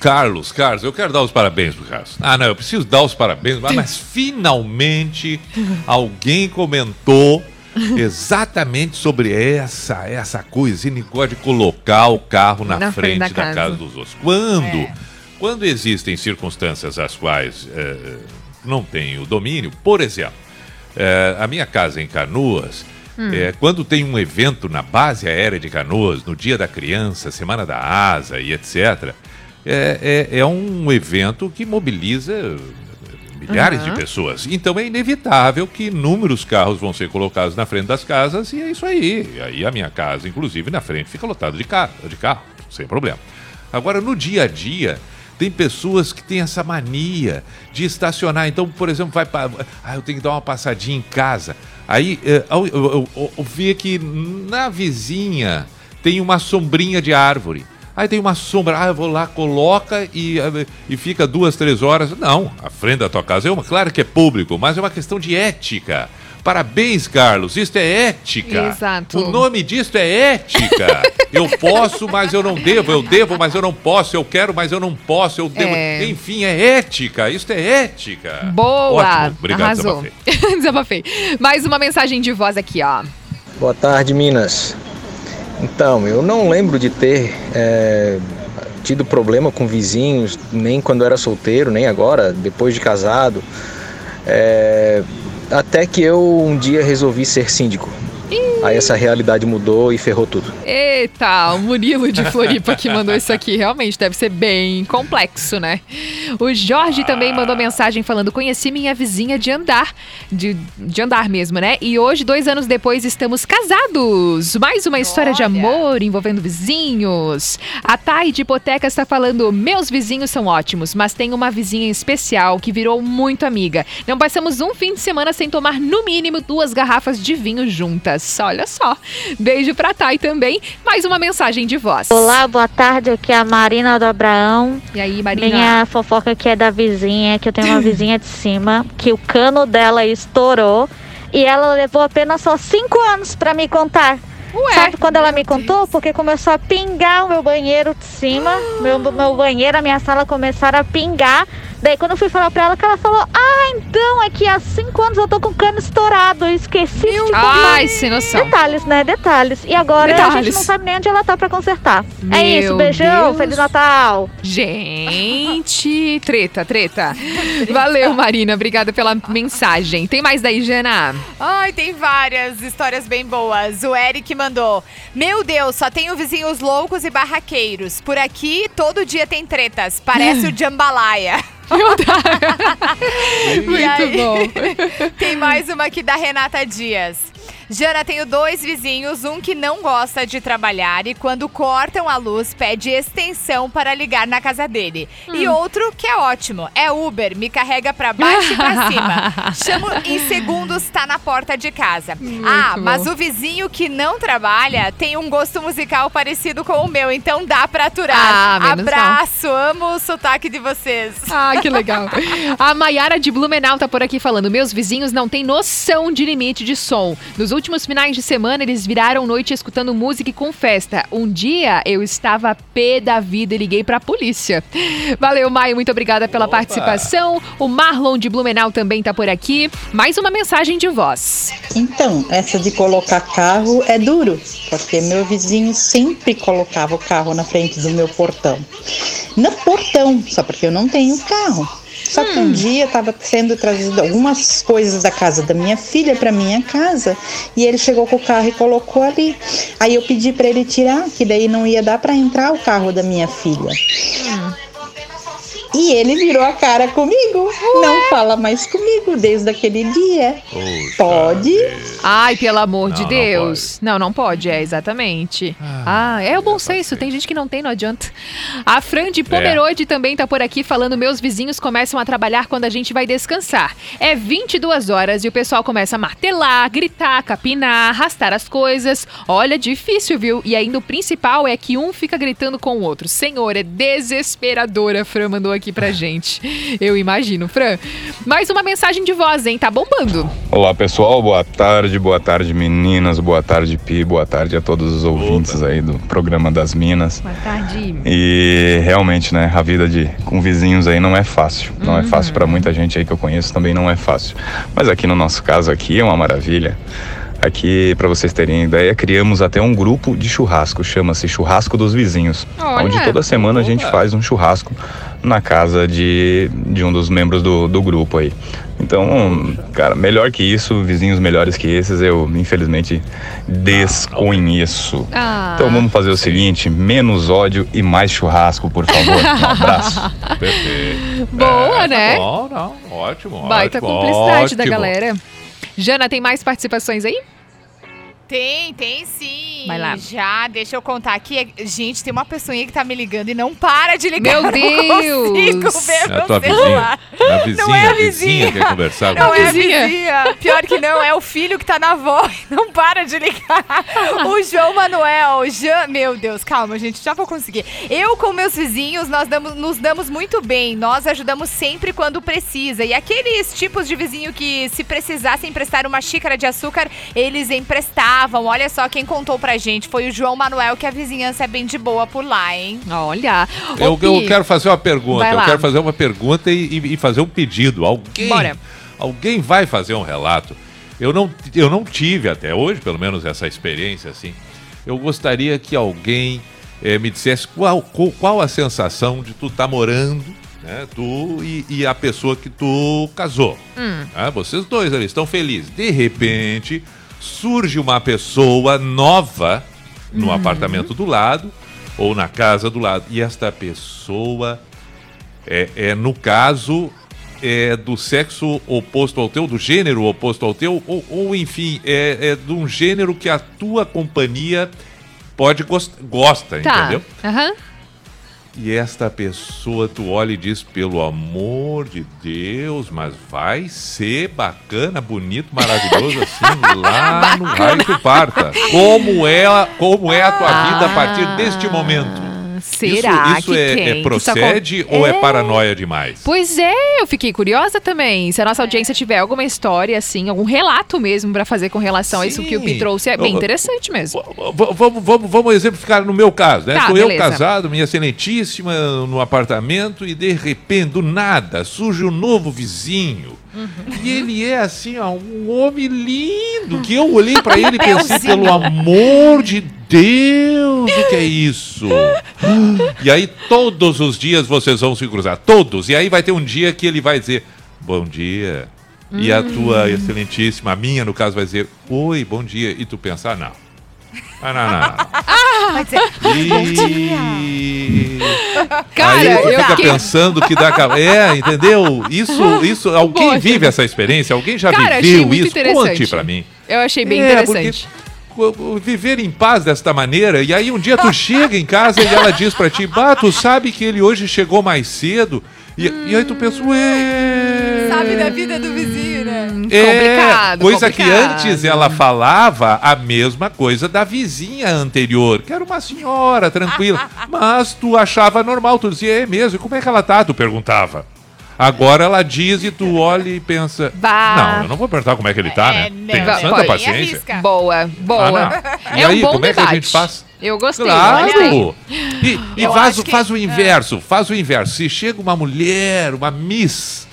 Carlos, Carlos, eu quero dar os parabéns pro Carlos. Ah, não, eu preciso dar os parabéns, mas, mas finalmente alguém comentou exatamente sobre essa essa coisa, negócio de colocar o carro na, Na frente frente, da casa. casa dos outros. Quando, quando existem circunstâncias as quais eh, não tem o domínio, por exemplo, eh, a minha casa em Canoas, Hum. é, quando tem um evento na base aérea de Canoas, no Dia da Criança, Semana da Asa e etc., é, é, é um evento que mobiliza milhares Aham. de pessoas. Então é inevitável que inúmeros carros vão ser colocados na frente das casas e é isso aí. E aí a minha casa, inclusive, na frente fica lotada de carro, de carro, sem problema. Agora, no dia a dia, tem pessoas que têm essa mania de estacionar. Então, por exemplo, vai para. Ah, eu tenho que dar uma passadinha em casa. Aí eh, eu, eu, eu, eu vi que na vizinha tem uma sombrinha de árvore. Aí tem uma sombra, ah, eu vou lá, coloca e, e fica duas, três horas. Não, a frente da tua casa é uma, claro que é público, mas é uma questão de ética. Parabéns, Carlos, isto é ética. Exato. O nome disto é ética. Eu posso, mas eu não devo. Eu devo, mas eu não posso. Eu quero, mas eu não posso. Eu devo. É. Enfim, é ética. Isto é ética. Boa! Ótimo. Obrigado, Arrasou. Desabafei. Desabafei. Mais uma mensagem de voz aqui, ó. Boa tarde, Minas. Então, eu não lembro de ter é, tido problema com vizinhos, nem quando era solteiro, nem agora, depois de casado. É, até que eu um dia resolvi ser síndico. Aí essa realidade mudou e ferrou tudo. Eita, o Murilo de Floripa que mandou isso aqui. Realmente deve ser bem complexo, né? O Jorge também mandou mensagem falando: conheci minha vizinha de andar, de, de andar mesmo, né? E hoje, dois anos depois, estamos casados. Mais uma história de amor envolvendo vizinhos. A Thay de Hipoteca está falando: meus vizinhos são ótimos, mas tem uma vizinha especial que virou muito amiga. Não passamos um fim de semana sem tomar no mínimo duas garrafas de vinho juntas. Olha só. Beijo pra Thay também. Mais uma mensagem de voz. Olá, boa tarde. Aqui é a Marina do Abraão. E aí, Marina? Minha fofoca aqui é da vizinha, que eu tenho uma vizinha de cima, que o cano dela estourou e ela levou apenas só cinco anos pra me contar. Sabe quando ela me contou? Porque começou a pingar o meu banheiro de cima, meu, meu banheiro, a minha sala começaram a pingar. Daí quando eu fui falar pra ela, que ela falou, ah, então é que há cinco anos eu tô com o cano estourado, eu esqueci de te contar. Ai, sem noção. Detalhes, né? Detalhes. E agora a Detalhes. gente não sabe nem onde ela tá pra consertar. é Meu isso, beijão, Deus. Feliz Natal. Gente, treta, treta. Valeu, Marina. Obrigada pela mensagem. Tem mais daí, Jana? Ai, tem várias histórias bem boas. O Eric mandou: Meu Deus, só tenho vizinhos loucos e barraqueiros. Por aqui, todo dia tem tretas. Parece o Jambalaya. Muito bom. Tem mais uma aqui da Renata Dias. Jana, tenho dois vizinhos, um que não gosta de trabalhar e quando cortam a luz pede extensão para ligar na casa dele. E outro que é ótimo, é Uber, me carrega pra baixo e pra cima. Chamo em segundos, tá na porta de casa. ah, bom. mas o vizinho que não trabalha tem um gosto musical parecido com o meu, então dá pra aturar. Ah, menos mal. Abraço, amo o sotaque de vocês. Ah, que legal. A Maiara de Blumenau tá por aqui falando: meus vizinhos não têm noção de limite de som. Nos últimos finais de semana, eles viraram noite escutando música e com festa. Um dia eu estava pé da vida e liguei pra polícia. Valeu, Maio, muito obrigada pela participação. O Marlon de Blumenau também tá por aqui. Mais uma mensagem de voz. Então, essa de colocar carro é duro, porque meu vizinho sempre colocava o carro na frente do meu portão. No portão, só porque eu não tenho carro. Só que um dia estava sendo trazido algumas coisas da casa da minha filha para minha casa e ele chegou com o carro e colocou ali. Aí eu pedi para ele tirar, que daí não ia dar para entrar o carro da minha filha. E ele virou a cara comigo. Não fala mais comigo desde aquele dia. Pode? Ai, pelo amor de Não, não Deus. Não, não pode, é, exatamente. Ah, é o bom senso. Tem gente que não tem, não adianta. A Fran de Pomerode também tá por aqui falando: meus vizinhos começam a trabalhar quando a gente vai descansar. É 22 horas e o pessoal começa a martelar, gritar, capinar, arrastar as coisas. Olha, difícil, viu? E ainda o principal é que um fica gritando com o outro. Senhor, é desesperadora, a Fran mandou aqui pra gente. Eu imagino, Fran. Mais uma mensagem de voz, hein? Tá bombando. Olá pessoal, boa tarde, boa tarde meninas, boa tarde Pi, boa tarde a todos os ouvintes aí do programa das Minas. Boa tarde. E realmente, né, a vida de com vizinhos aí não é fácil. Não é fácil para muita gente aí que eu conheço também não é fácil. Mas aqui no nosso caso aqui é uma maravilha. Aqui, para vocês terem ideia, criamos até um grupo de churrasco, chama-se Churrasco dos Vizinhos, Olha. onde toda semana a gente faz um churrasco na casa de, de um dos membros do, do grupo aí. Então, cara, melhor que isso, vizinhos melhores que esses, eu infelizmente desconheço. Ah. Então vamos fazer o seguinte: menos ódio e mais churrasco, por favor. Um abraço. Perfeito. Boa, É, né? Tá bom, não. Ótimo, Baita ótimo, cumplicidade da ótimo. galera. Jana, tem mais participações aí? Tem, tem sim. Vai lá. Já, deixa eu contar aqui. Gente, tem uma pessoinha que tá me ligando e não para de ligar. Meu não consigo Deus! ver É a meu tua vizinha. É a vizinha, Não é a a vizinha quer conversar com Não é a vizinha. Pior que não, é o filho que tá na avó e não para de ligar. O João Manuel, Jean... Meu Deus, calma, gente, já vou conseguir. Eu com meus vizinhos, nós damos- nos damos muito bem. Nós ajudamos sempre quando precisa. E aqueles tipos de vizinho que, se precisassem emprestar uma xícara de açúcar, eles Olha só quem contou pra gente. Foi o João Manuel, que a vizinhança é bem de boa por lá, hein? Olha. Eu, eu quero fazer uma pergunta. Eu quero fazer uma pergunta e, e- e fazer um pedido. Alguém, Bora. alguém vai fazer um relato. Eu não, eu não tive até hoje, pelo menos, essa experiência assim. Eu gostaria que alguém eh, me dissesse qual, qual, qual a sensação de tu estar morando, né? Tu e, e a pessoa que tu casou. Hum. Ah, vocês dois ali estão felizes. De repente, surge uma pessoa nova no Uhum. apartamento do lado ou na casa do lado. E esta pessoa é, é no caso, é do sexo oposto ao teu, do gênero oposto ao teu, ou, ou, enfim, é, é de um gênero que a tua companhia pode gost, gosta, Tá. entendeu? Aham. E esta pessoa, tu olha e diz, pelo amor de Deus, mas vai ser bacana, bonito, maravilhoso assim, lá no raio que parta. Como é, como é a tua vida a partir deste momento? Será isso, isso que é, é procede isso ou é É. paranoia demais? Pois é, eu fiquei curiosa também. Se a nossa audiência tiver alguma história, assim, algum relato mesmo pra fazer com relação a isso que o Pi Sim. trouxe, é bem interessante mesmo. Vamos, vamos, vamos exemplificar no meu caso, né? Tá, Estou eu beleza. casado, minha excelentíssima, no apartamento, e de repente, do nada, surge um novo vizinho. Uhum. E ele é assim, ó, um homem lindo, que eu olhei pra ele e pensei, pelo amor de Deus, o que é isso? E aí todos os dias vocês vão se cruzar, todos. E aí vai ter um dia que ele vai dizer, bom dia. E a Hum. tua excelentíssima, a minha no caso, vai dizer, oi, bom dia. E tu pensa, ah, não. Ah, não, não, não. Ah, vai dizer, bom dia. E... Cara, Aí tu eu fica fiquei- pensando que dá. É, entendeu? Isso, isso. Alguém Boa, vive essa experiência? Alguém já Cara, achei viveu muito isso? interessante. Conte pra mim. Eu achei bem É, interessante. porque Viver em paz desta maneira, e aí um dia tu chega em casa e ela diz pra ti, bah, tu sabe que ele hoje chegou mais cedo, e, e aí tu pensa, ué. Sabe da vida do vizinho, né? É, coisa que antes ela falava a mesma coisa da vizinha anterior, que era uma senhora tranquila, mas tu achava normal, tu dizia, é mesmo, e como é que ela tá? Tu perguntava. Agora ela diz e tu olha e pensa, Bah. não, eu não vou perguntar como é que ele tá, né? Tem Vai, santa pode. paciência. Boa, boa. Ah, não. E é aí, um bom como é que debate. a gente faz? Eu gostei. Claro! E, e faz, que- faz o inverso, faz o inverso. Se chega uma mulher, uma miss,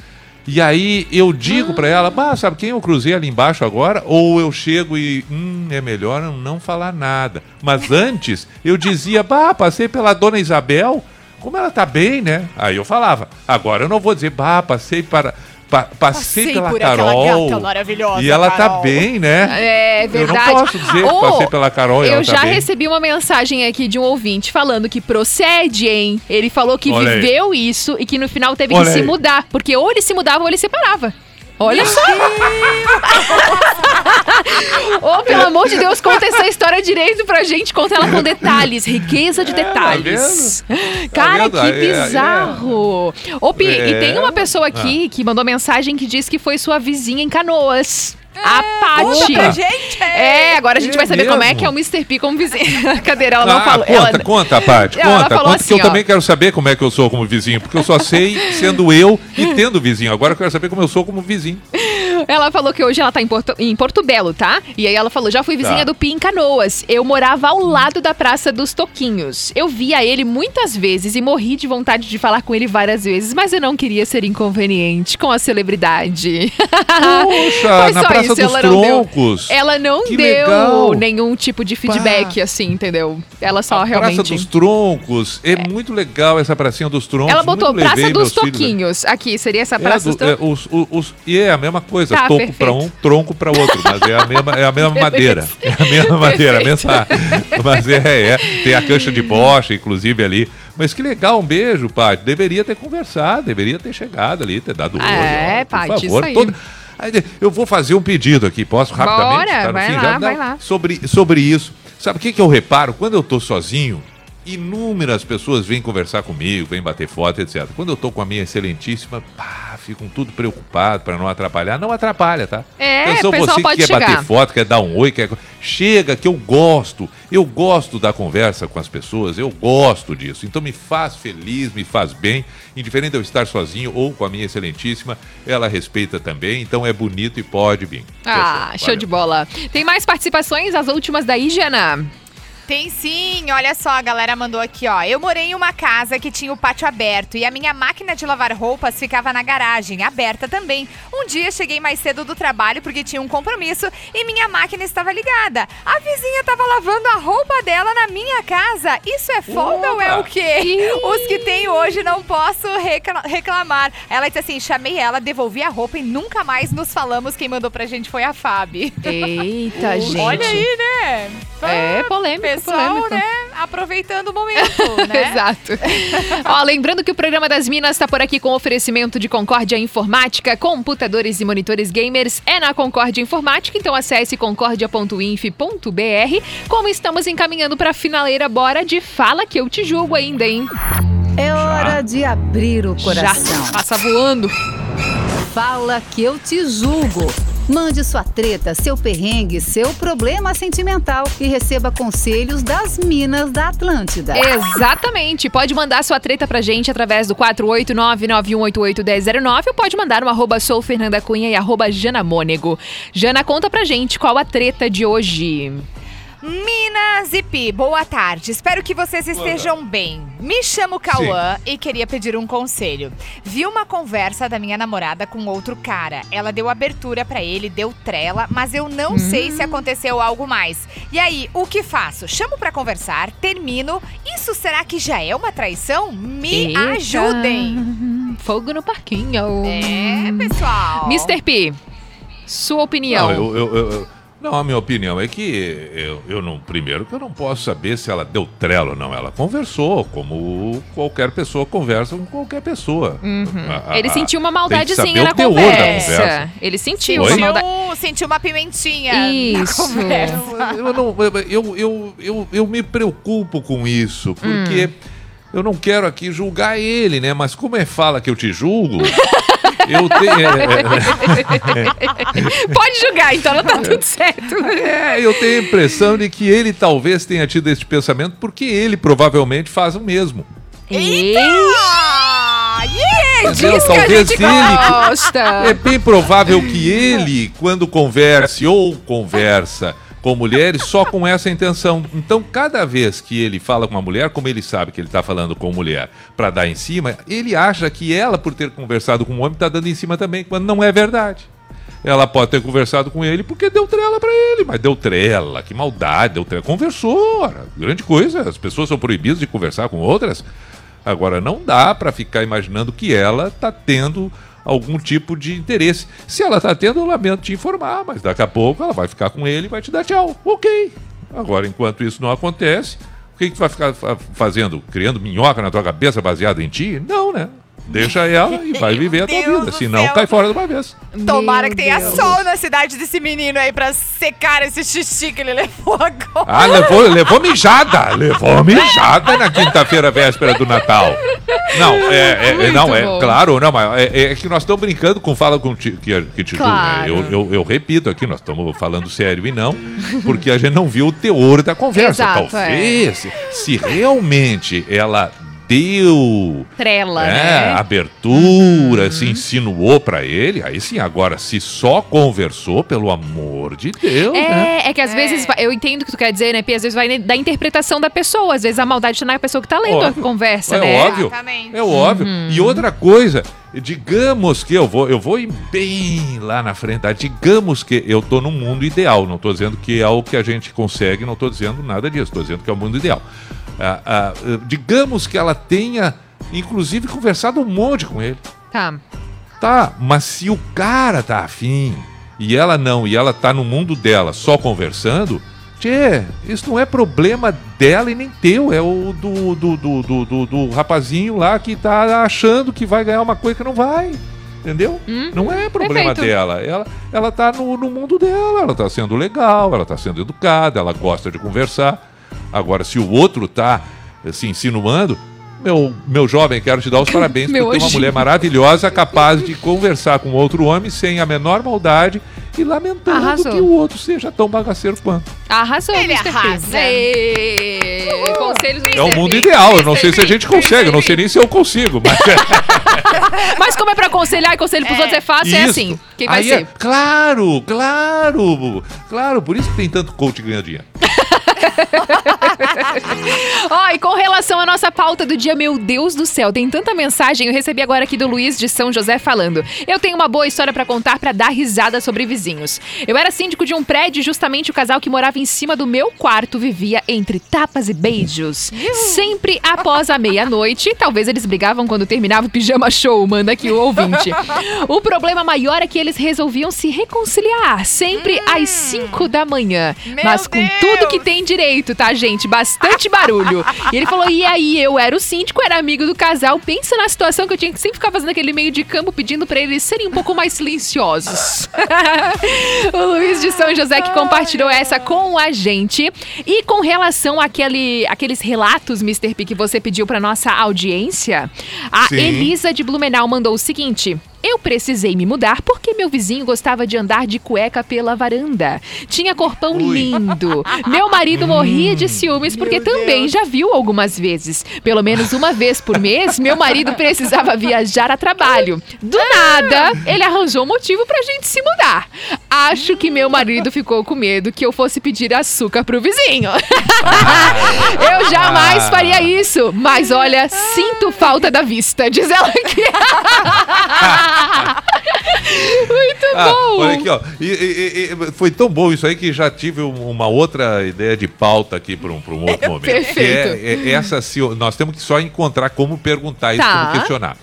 e aí eu digo pra ela, bah, sabe quem eu cruzei ali embaixo agora? Ou eu chego e, hum, é melhor eu não falar nada. Mas antes, eu dizia, bah, passei pela dona Isabel, como ela tá bem, né? Aí eu falava, agora eu não vou dizer, bah, passei para... pa- passei, Passei pela por Carol gata maravilhosa, e ela Carol." tá bem, né? É verdade. Eu não posso dizer que Ô, passei pela Carol e Eu ela já tá bem. recebi uma mensagem aqui de um ouvinte falando que procede, hein? Ele falou que Olha aí. viveu isso e que no final teve Olha que se mudar. Porque ou ele se mudava ou ele separava. Olha só! Ô, pelo amor de Deus, conta essa história direito pra gente. Conta ela com detalhes, riqueza de detalhes. Cara, vendo? que É, é. bizarro! Ô, Pi, e É. tem uma pessoa aqui que mandou mensagem que diz que foi sua vizinha em Canoas. A Paty. conta pra gente. É, agora a gente É vai saber como é mesmo? que é o Mr. P como vizinho. Cadê? Ela não Ah, falou. Conta, ela, conta, Paty, Ela conta. falou Conta assim, que eu ó. também quero saber como é que eu sou como vizinho, porque eu só sei sendo eu e tendo vizinho. Agora eu quero saber como eu sou como vizinho. Ela falou que hoje ela tá em Porto, em Porto Belo, tá? E aí ela falou: já fui vizinha Tá. do Pi em Canoas. Eu morava ao lado da Praça dos Toquinhos. Eu via ele muitas vezes e morri de vontade de falar com ele várias vezes, mas eu não queria ser inconveniente com a celebridade. Poxa, Foi na só Praça isso, dos ela não deu- Troncos. Ela não Que deu legal. nenhum tipo de feedback, assim, entendeu? Ela só A realmente. Praça dos Troncos. É, muito legal essa pracinha dos troncos. Ela botou Praça dos meus filhos. Toquinhos. Aqui, seria essa É, Praça do- dos é, Toquinhos. os, os- os- e é a mesma coisa, Tá, toco para um, tronco para outro, mas é a mesma, é a mesma madeira. É a mesma madeira, a mesma. Mas é, é, tem a cancha de bocha, inclusive ali. Mas que legal, um beijo, Paty. Deveria ter conversado, deveria ter chegado ali, ter dado oi. É, ó, por Paty, favor, Aí, Eu vou fazer um pedido aqui, posso rapidamente? Bora, Tá vai fim lá, já? vai Não, lá. Sobre, sobre isso. Sabe o que, que eu reparo? Quando eu tô sozinho, inúmeras pessoas vêm conversar comigo, vêm bater foto, etc. Quando eu tô com a minha excelentíssima, pá, ficam tudo preocupado para não atrapalhar. Não atrapalha, tá? É, Atenção, você que quer chegar. bater foto, quer dar um oi, quer... Chega, que eu gosto. Eu gosto da conversa com as pessoas, eu gosto disso. Então me faz feliz, me faz bem. Indiferente de eu estar sozinho ou com a minha excelentíssima, ela respeita também. Então é bonito e pode vir. Ah, show Valeu. de bola. Tem mais participações? As últimas daí, Jana? Tem sim, olha só, a galera mandou aqui, ó. Eu morei em uma casa que tinha o pátio aberto e a minha máquina de lavar roupas ficava na garagem, aberta também. Um dia cheguei mais cedo do trabalho porque tinha um compromisso e minha máquina estava ligada. A vizinha estava lavando a roupa dela na minha casa. Isso é folga ou é o quê? Os que tem hoje não posso recla- reclamar. Ela disse assim: chamei ela, devolvi a roupa e nunca mais nos falamos. Quem mandou pra gente foi a Fábio. Eita, gente. Olha aí, né? É polêmico, Pessoal, polêmico. né? Aproveitando o momento, né? Exato. Ó, lembrando que o programa das Minas está por aqui com oferecimento de Concórdia Informática, computadores e monitores gamers é na Concórdia Informática, então acesse concordia.inf.br. Como estamos encaminhando para a finaleira, bora de fala que eu te julgo ainda, hein? É hora de abrir o coração. Já passa voando. Fala que eu te julgo. Mande sua treta, seu perrengue, seu problema sentimental e receba conselhos das Minas da Atlântida. Exatamente. Pode mandar sua treta pra gente através do 489-9188-1009 ou pode mandar no arroba sou Fernanda Cunha e arroba Jana Mônego. Jana, conta pra gente qual a treta de hoje. Minas e Pi, boa tarde. Espero que vocês estejam bem. Me chamo Cauã e queria pedir um conselho. Vi uma conversa da minha namorada com outro cara. Ela deu abertura pra ele, deu trela, mas eu não sei se aconteceu algo mais. E aí, o que faço? Chamo pra conversar, termino. Isso será que já é uma traição? Me Eita. ajudem. Fogo no parquinho. É, pessoal. Mr. P, sua opinião. Não, eu, eu- eu- eu- Não, a minha opinião é que eu, eu não. Primeiro que eu não posso saber se ela deu trela ou não. Ela conversou, como qualquer pessoa conversa com qualquer pessoa. Uhum. A- a- Ele sentiu uma maldadezinha saber na conversa. conversa. Ele sentiu Oi? uma maldade. Sentiu, uma pimentinha Isso. na conversa. Eu, não, eu, eu, eu, eu me preocupo com isso, porque Hum. eu não quero aqui julgar ele, né? Mas como é fala que eu te julgo, eu tenho. Pode julgar, então não tá tudo certo. É, eu tenho a impressão de que ele talvez tenha tido esse pensamento porque ele provavelmente faz o mesmo. Eita! Yeah, Entendeu? diz que Talvez gente ele. É bem provável que ele, quando converse ou conversa com mulheres, só com essa intenção. Então, cada vez que ele fala com uma mulher, como ele sabe que ele está falando com mulher para dar em cima, ele acha que ela, por ter conversado com um homem, está dando em cima também, quando não é verdade. Ela pode ter conversado com ele porque deu trela para ele, mas deu trela, que maldade, deu trela. Conversou, grande coisa. As pessoas são proibidas de conversar com outras. Agora, não dá para ficar imaginando que ela está tendo algum tipo de interesse. Se ela está tendo, eu lamento te informar, mas daqui a pouco ela vai ficar com ele e vai te dar tchau. Ok. Agora, enquanto isso não acontece, o que, que tu vai ficar fa- fazendo? Criando minhoca na tua cabeça baseada em ti? Não, né? Deixa ela e vai viver a tua Deus vida. Senão, céu. cai fora de uma vez. Tomara que tenha Deus. sol na cidade desse menino aí pra secar esse xixi que ele levou agora. Ah, levou, levou mijada. Levou mijada na quinta-feira, véspera do Natal. Não, é, é- é- não, é claro, não, mas é, é que nós estamos brincando com fala com ti, que, que te julga. Claro. Eu, eu, eu repito aqui, nós estamos falando sério e não, porque a gente não viu o teor da conversa. Exato, Talvez, se, se realmente ela deu Trela, é, né? abertura, se insinuou pra ele, aí sim, agora, se só conversou, pelo amor de Deus, né? É, é que às vezes, vai- eu entendo o que tu quer dizer, né, Pia? Às vezes vai da interpretação da pessoa. Às vezes a maldade tá na pessoa que tá lendo Óbvio. a conversa, É né? óbvio. É óbvio. E outra coisa, digamos que eu vou, eu vou ir bem lá na frente, tá? digamos que eu tô no mundo ideal, não tô dizendo que é o que a gente consegue, não tô dizendo nada disso, tô dizendo que é o mundo ideal. Ah, ah, ah, digamos que ela tenha, inclusive, conversado um monte com ele. Tá. Tá, mas se o cara tá afim e ela não, e ela tá no mundo dela só conversando, tchê, isso não é problema dela e nem teu, é o do, do, do, do, do- do rapazinho lá que tá achando que vai ganhar uma coisa que não vai. Entendeu? não é problema perfeito. dela. Ela, ela tá no, no mundo dela, ela tá sendo legal, ela tá sendo educada, ela gosta de conversar. Agora, se o outro tá se insinuando, meu, meu jovem, quero te dar os parabéns por ter uma mulher maravilhosa capaz de conversar com outro homem sem a menor maldade e lamentando Arrasou. que o outro seja tão bagaceiro quanto. Arrasou, Ele Mr. Arrasa. Ê, Conselhos do É o mundo ideal, eu não sei se a gente consegue, eu não sei nem se eu consigo, mas Mas como é pra aconselhar e conselho pros outros é fácil, é Isso. assim. Quem vai Aí é- ser? claro, claro, claro, por isso que tem tanto coach ganhando dinheiro. Ó, e com relação à nossa pauta do dia, meu Deus do céu, tem tanta mensagem. Eu recebi agora aqui do Luiz de São José falando. Eu tenho uma boa história pra contar pra dar risada sobre vizinhos. Eu era síndico de um prédio e justamente o casal que morava em cima do meu quarto vivia entre tapas e beijos. Sempre após a meia-noite. Talvez eles brigavam quando terminava o pijama show, manda aqui o ouvinte. o problema maior é que eles resolviam se reconciliar, sempre às 5 da manhã. mas com tudo que tem direito, tá, gente? Bastante barulho. E ele falou: e aí, eu era o síndico, era amigo do casal. Pensa na situação que eu tinha que sempre ficar fazendo aquele meio de campo pedindo pra eles serem um pouco mais silenciosos. o Luiz de São José que compartilhou essa com a gente. E com relação àquele, àqueles relatos, Mr. P, que você pediu pra nossa audiência, a Sim. Elisa de Blumenau mandou o seguinte. Eu precisei me mudar porque meu vizinho gostava de andar de cueca pela varanda. Tinha corpão lindo. Meu marido morria de ciúmes porque também já viu algumas vezes. Pelo menos uma vez por mês, meu marido precisava viajar a trabalho. Do nada, ele arranjou um motivo pra gente se mudar. Acho que meu marido ficou com medo que eu fosse pedir açúcar pro vizinho. eu jamais faria isso, mas olha, sinto falta da vista, diz ela aqui. Muito Ah, bom! olha aqui, ó. E- e- e- foi tão bom isso aí que já tive um- uma outra ideia de pauta aqui para um, pra um outro momento. Perfeito. Que é, é essa, nós temos que só encontrar como perguntar isso, Tá. como questionar.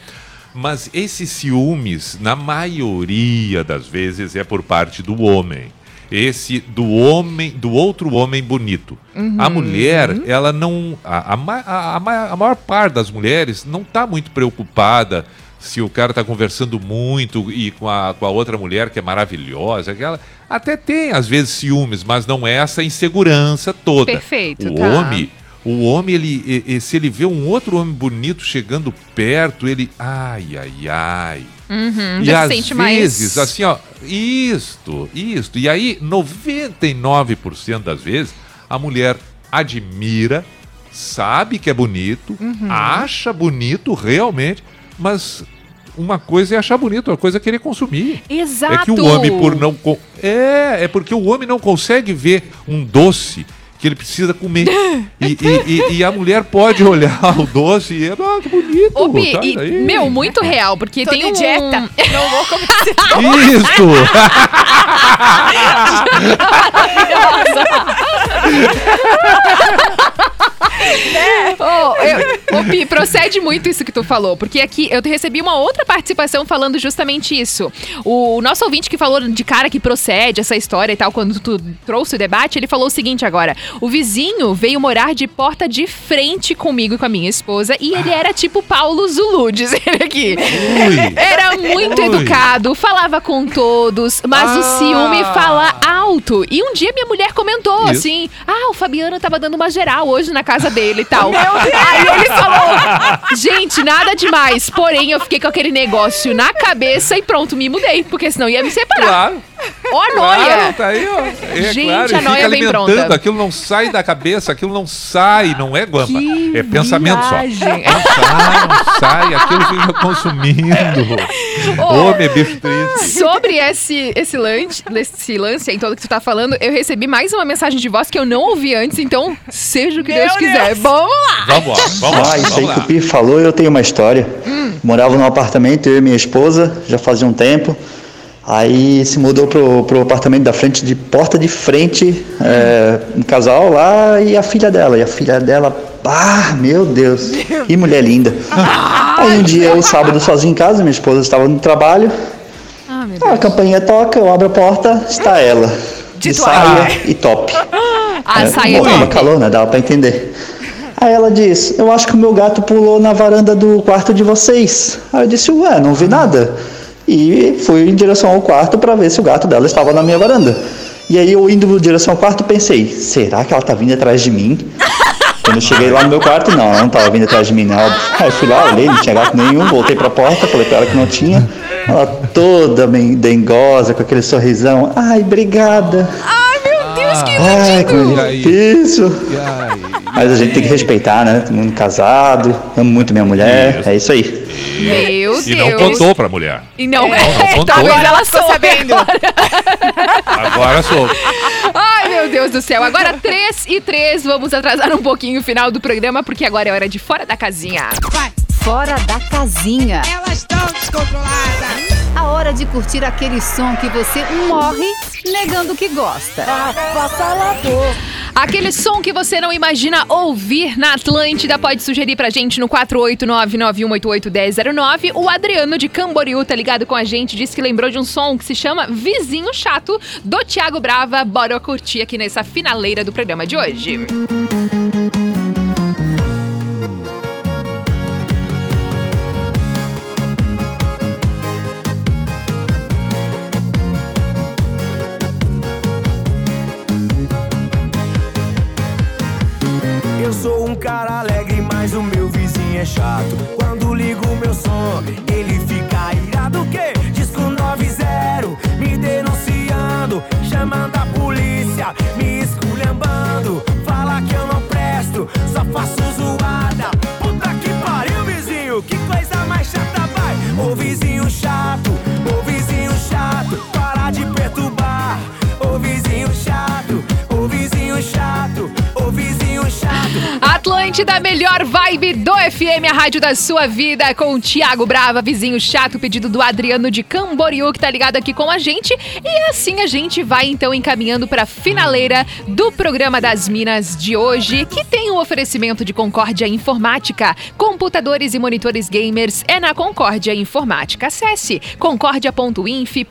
Mas esses ciúmes, na maioria das vezes, é por parte do homem. esse do homem, do outro homem bonito. Uhum. A mulher, ela não. A, a, a, a maior parte das mulheres não está muito preocupada se o cara está conversando muito e com a, com a outra mulher que é maravilhosa. Que ela até tem, às vezes, ciúmes, mas não é essa insegurança toda. Perfeito, O tá. homem. O homem, ele, e- e se ele vê um outro homem bonito chegando perto, ele. Ai, ai, ai. Uhum, E já às vezes, mais. assim, ó, isto, isto. E aí, 99% das vezes, a mulher admira, sabe que é bonito, Uhum. acha bonito realmente, mas uma coisa é achar bonito, outra coisa é querer consumir. Exato. É que o homem, por não. con- É, é porque o homem não consegue ver um doce que ele precisa comer. E, e- e- e a mulher pode olhar o doce e. Ah, que bonito! Ô, Bi, tá e, aí." meu, muito real, porque Tô tem um... dieta. Não vou comer esse Isso! Ô, eu- ô, Pi, procede muito isso que tu falou, porque aqui eu recebi uma outra participação falando justamente isso. O nosso ouvinte que falou de cara que procede essa história e tal, quando tu trouxe o debate, ele falou o seguinte agora: o vizinho veio morar de porta de frente comigo e com a minha esposa, e ele era tipo Paulo Zulu, diz ele aqui. Ui. Era muito Ui. educado, falava com todos, mas o Ah. ciúme fala alto. E um dia minha mulher comentou Isso. assim: Ah, o Fabiano tava dando uma geral hoje na casa dele e tal. Meu Deus! Aí ele falou: Gente, nada demais. Porém, eu fiquei com aquele negócio na cabeça e pronto, me mudei, porque senão ia me separar. Claro. Ó, a noia! Claro, tá aí, ó. É Gente, claro, a noia fica vem alimentando, pronta. aquilo não sai da cabeça, aquilo não sai, não é guampa. Que é pensamento viagem. só. Não sai, não sai, aquilo fica consumindo. Ô. Homem, é bicho triste. Sobre esse, esse, lance, esse lance aí todo que tu tá falando, eu recebi mais uma mensagem de voz que eu não ouvi antes, então seja o que Deus quiser. Vamos lá! Vamos lá, vamos lá. Ah, isso aí que o. Pi falou, eu tenho uma história. Morava num apartamento, eu e minha esposa, já fazia um tempo. Aí se mudou pro, pro apartamento da frente, de porta de frente, é, um casal lá e a filha dela. E a filha dela, ah, meu Deus, que mulher linda. Aí um dia, eu sábado sozinho em casa, minha esposa estava no trabalho. a campainha toca, eu abro a porta, está ela. De, saia e top. A É, saia top. calor, né? Dava pra entender. Aí ela diz, eu acho que o meu gato pulou na varanda do quarto de vocês. Aí eu disse, ué, não vi nada. E fui em direção ao quarto para ver se o gato dela estava na minha varanda. E aí eu indo em direção ao quarto pensei, será que ela tá vindo atrás de mim? Quando eu cheguei lá no meu quarto, não, ela não tava vindo atrás de mim, não. Aí eu fui lá, olhei, não tinha gato nenhum, voltei pra porta, falei pra ela que não tinha. Ela toda bem dengosa, com aquele sorrisão. Ai, obrigada. Ai, meu Deus, que Ai, como é aí? difícil. Mas a gente tem que respeitar, né? Todo mundo casado, amo muito minha mulher, é isso aí. Meu E não Deus. contou pra mulher. E não, Não, não contou. talvez ela soube sabendo. Agora sou. Ai, meu Deus do céu. Agora 3 e 3. Vamos atrasar um pouquinho o final do programa, porque agora é hora de Fora da Casinha. Fora da casinha. Elas estão descontroladas. A hora de curtir aquele som que você morre negando que gosta. Aquele som que você não imagina ouvir na Atlântida, pode sugerir pra gente no 489-9188-1009. O Adriano de Camboriú tá ligado com a gente, disse que lembrou de um som que se chama Vizinho Chato, do Thiago Brava. Bora curtir aqui nessa finaleira do programa de hoje. Eu FM, a rádio da sua vida, com o Thiago Brava, vizinho chato, pedido do Adriano de Camboriú, que tá ligado aqui com a gente. E assim a gente vai então encaminhando pra finaleira do programa das Minas de hoje, que tem o oferecimento de Concórdia Informática. Computadores e monitores gamers é na Concórdia Informática. Acesse concordia.inf.br.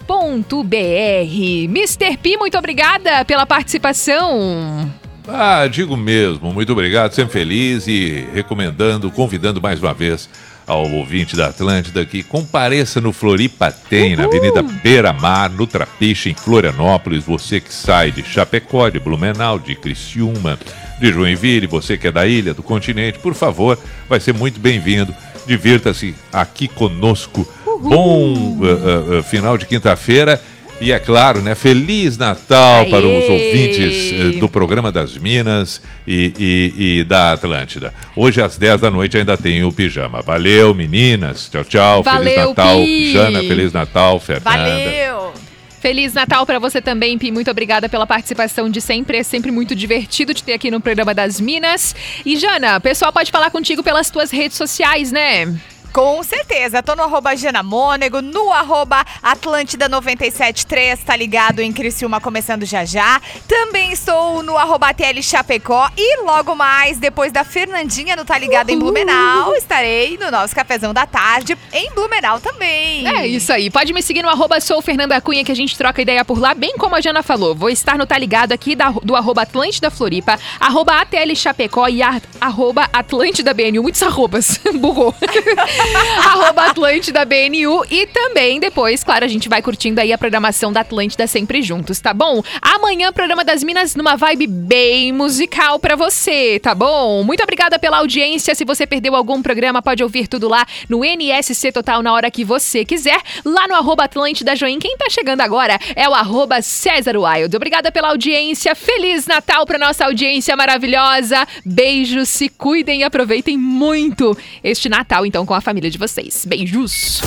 Mr. P, muito obrigada pela participação. Ah, digo mesmo, muito obrigado, sempre feliz e recomendando, convidando mais uma vez ao ouvinte da Atlântida que compareça no Floripa Tem, na Avenida Beira Mar, no Trapiche, em Florianópolis. Você que sai de Chapecó, de Blumenau, de Criciúma, de Joinville, você que é da ilha, do continente, por favor, vai ser muito bem-vindo. Divirta-se aqui conosco. Bom uh, uh, final de quinta-feira. E é claro, né? Feliz Natal para os ouvintes eh, do programa das Minas e, e- e da Atlântida. Hoje às 10 da noite ainda tem o pijama. Valeu, meninas. Tchau, tchau. Feliz Valeu, Natal, Pi. Jana. Feliz Natal, Fernanda. Valeu! Feliz Natal pra você também, Pi. Muito obrigada pela participação de sempre. É sempre muito divertido te ter aqui no programa das Minas. E Jana, o pessoal pode falar contigo pelas tuas redes sociais, né? Com certeza, tô no arroba Jana Mônego, no arroba Atlântida 973, tá ligado em Criciúma começando já já. Também estou no arroba TL Chapecó e logo mais, depois da Fernandinha no Tá Ligado em Blumenau, estarei no nosso cafezão da tarde em Blumenau também. É isso aí. Pode me seguir no arroba sou Fernanda Cunha, que a gente troca ideia por lá, bem como a Jana falou. Vou estar no Tá Ligado aqui da- do arroba Atlântida Floripa, arroba ATL Chapecó e a- arroba Atlântida BNU. Muitos arrobas. Burrou. arroba Atlântida BNU. E também depois, claro, a gente vai curtindo aí a programação da Atlântida sempre juntos, tá bom? Amanhã, programa das Minas numa vibe bem musical pra você, tá bom? Muito obrigada pela audiência. Se você perdeu algum programa, pode ouvir tudo lá no NSC Total na hora que você quiser. Lá no arroba Atlântida Join. Quem tá chegando agora é o arroba César Wild. Obrigada pela audiência. Feliz Natal pra nossa audiência maravilhosa. Beijos, se cuidem e aproveitem muito este Natal, então, com a família de vocês. Beijos!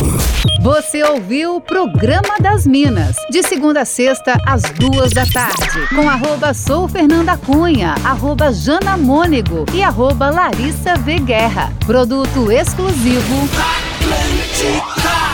Você ouviu o Programa das Minas, de segunda a sexta, às duas da tarde, com arroba sou Fernanda Cunha, arroba Jana Mônego e arroba Larissa V. Guerra. Produto exclusivo. Atlântida.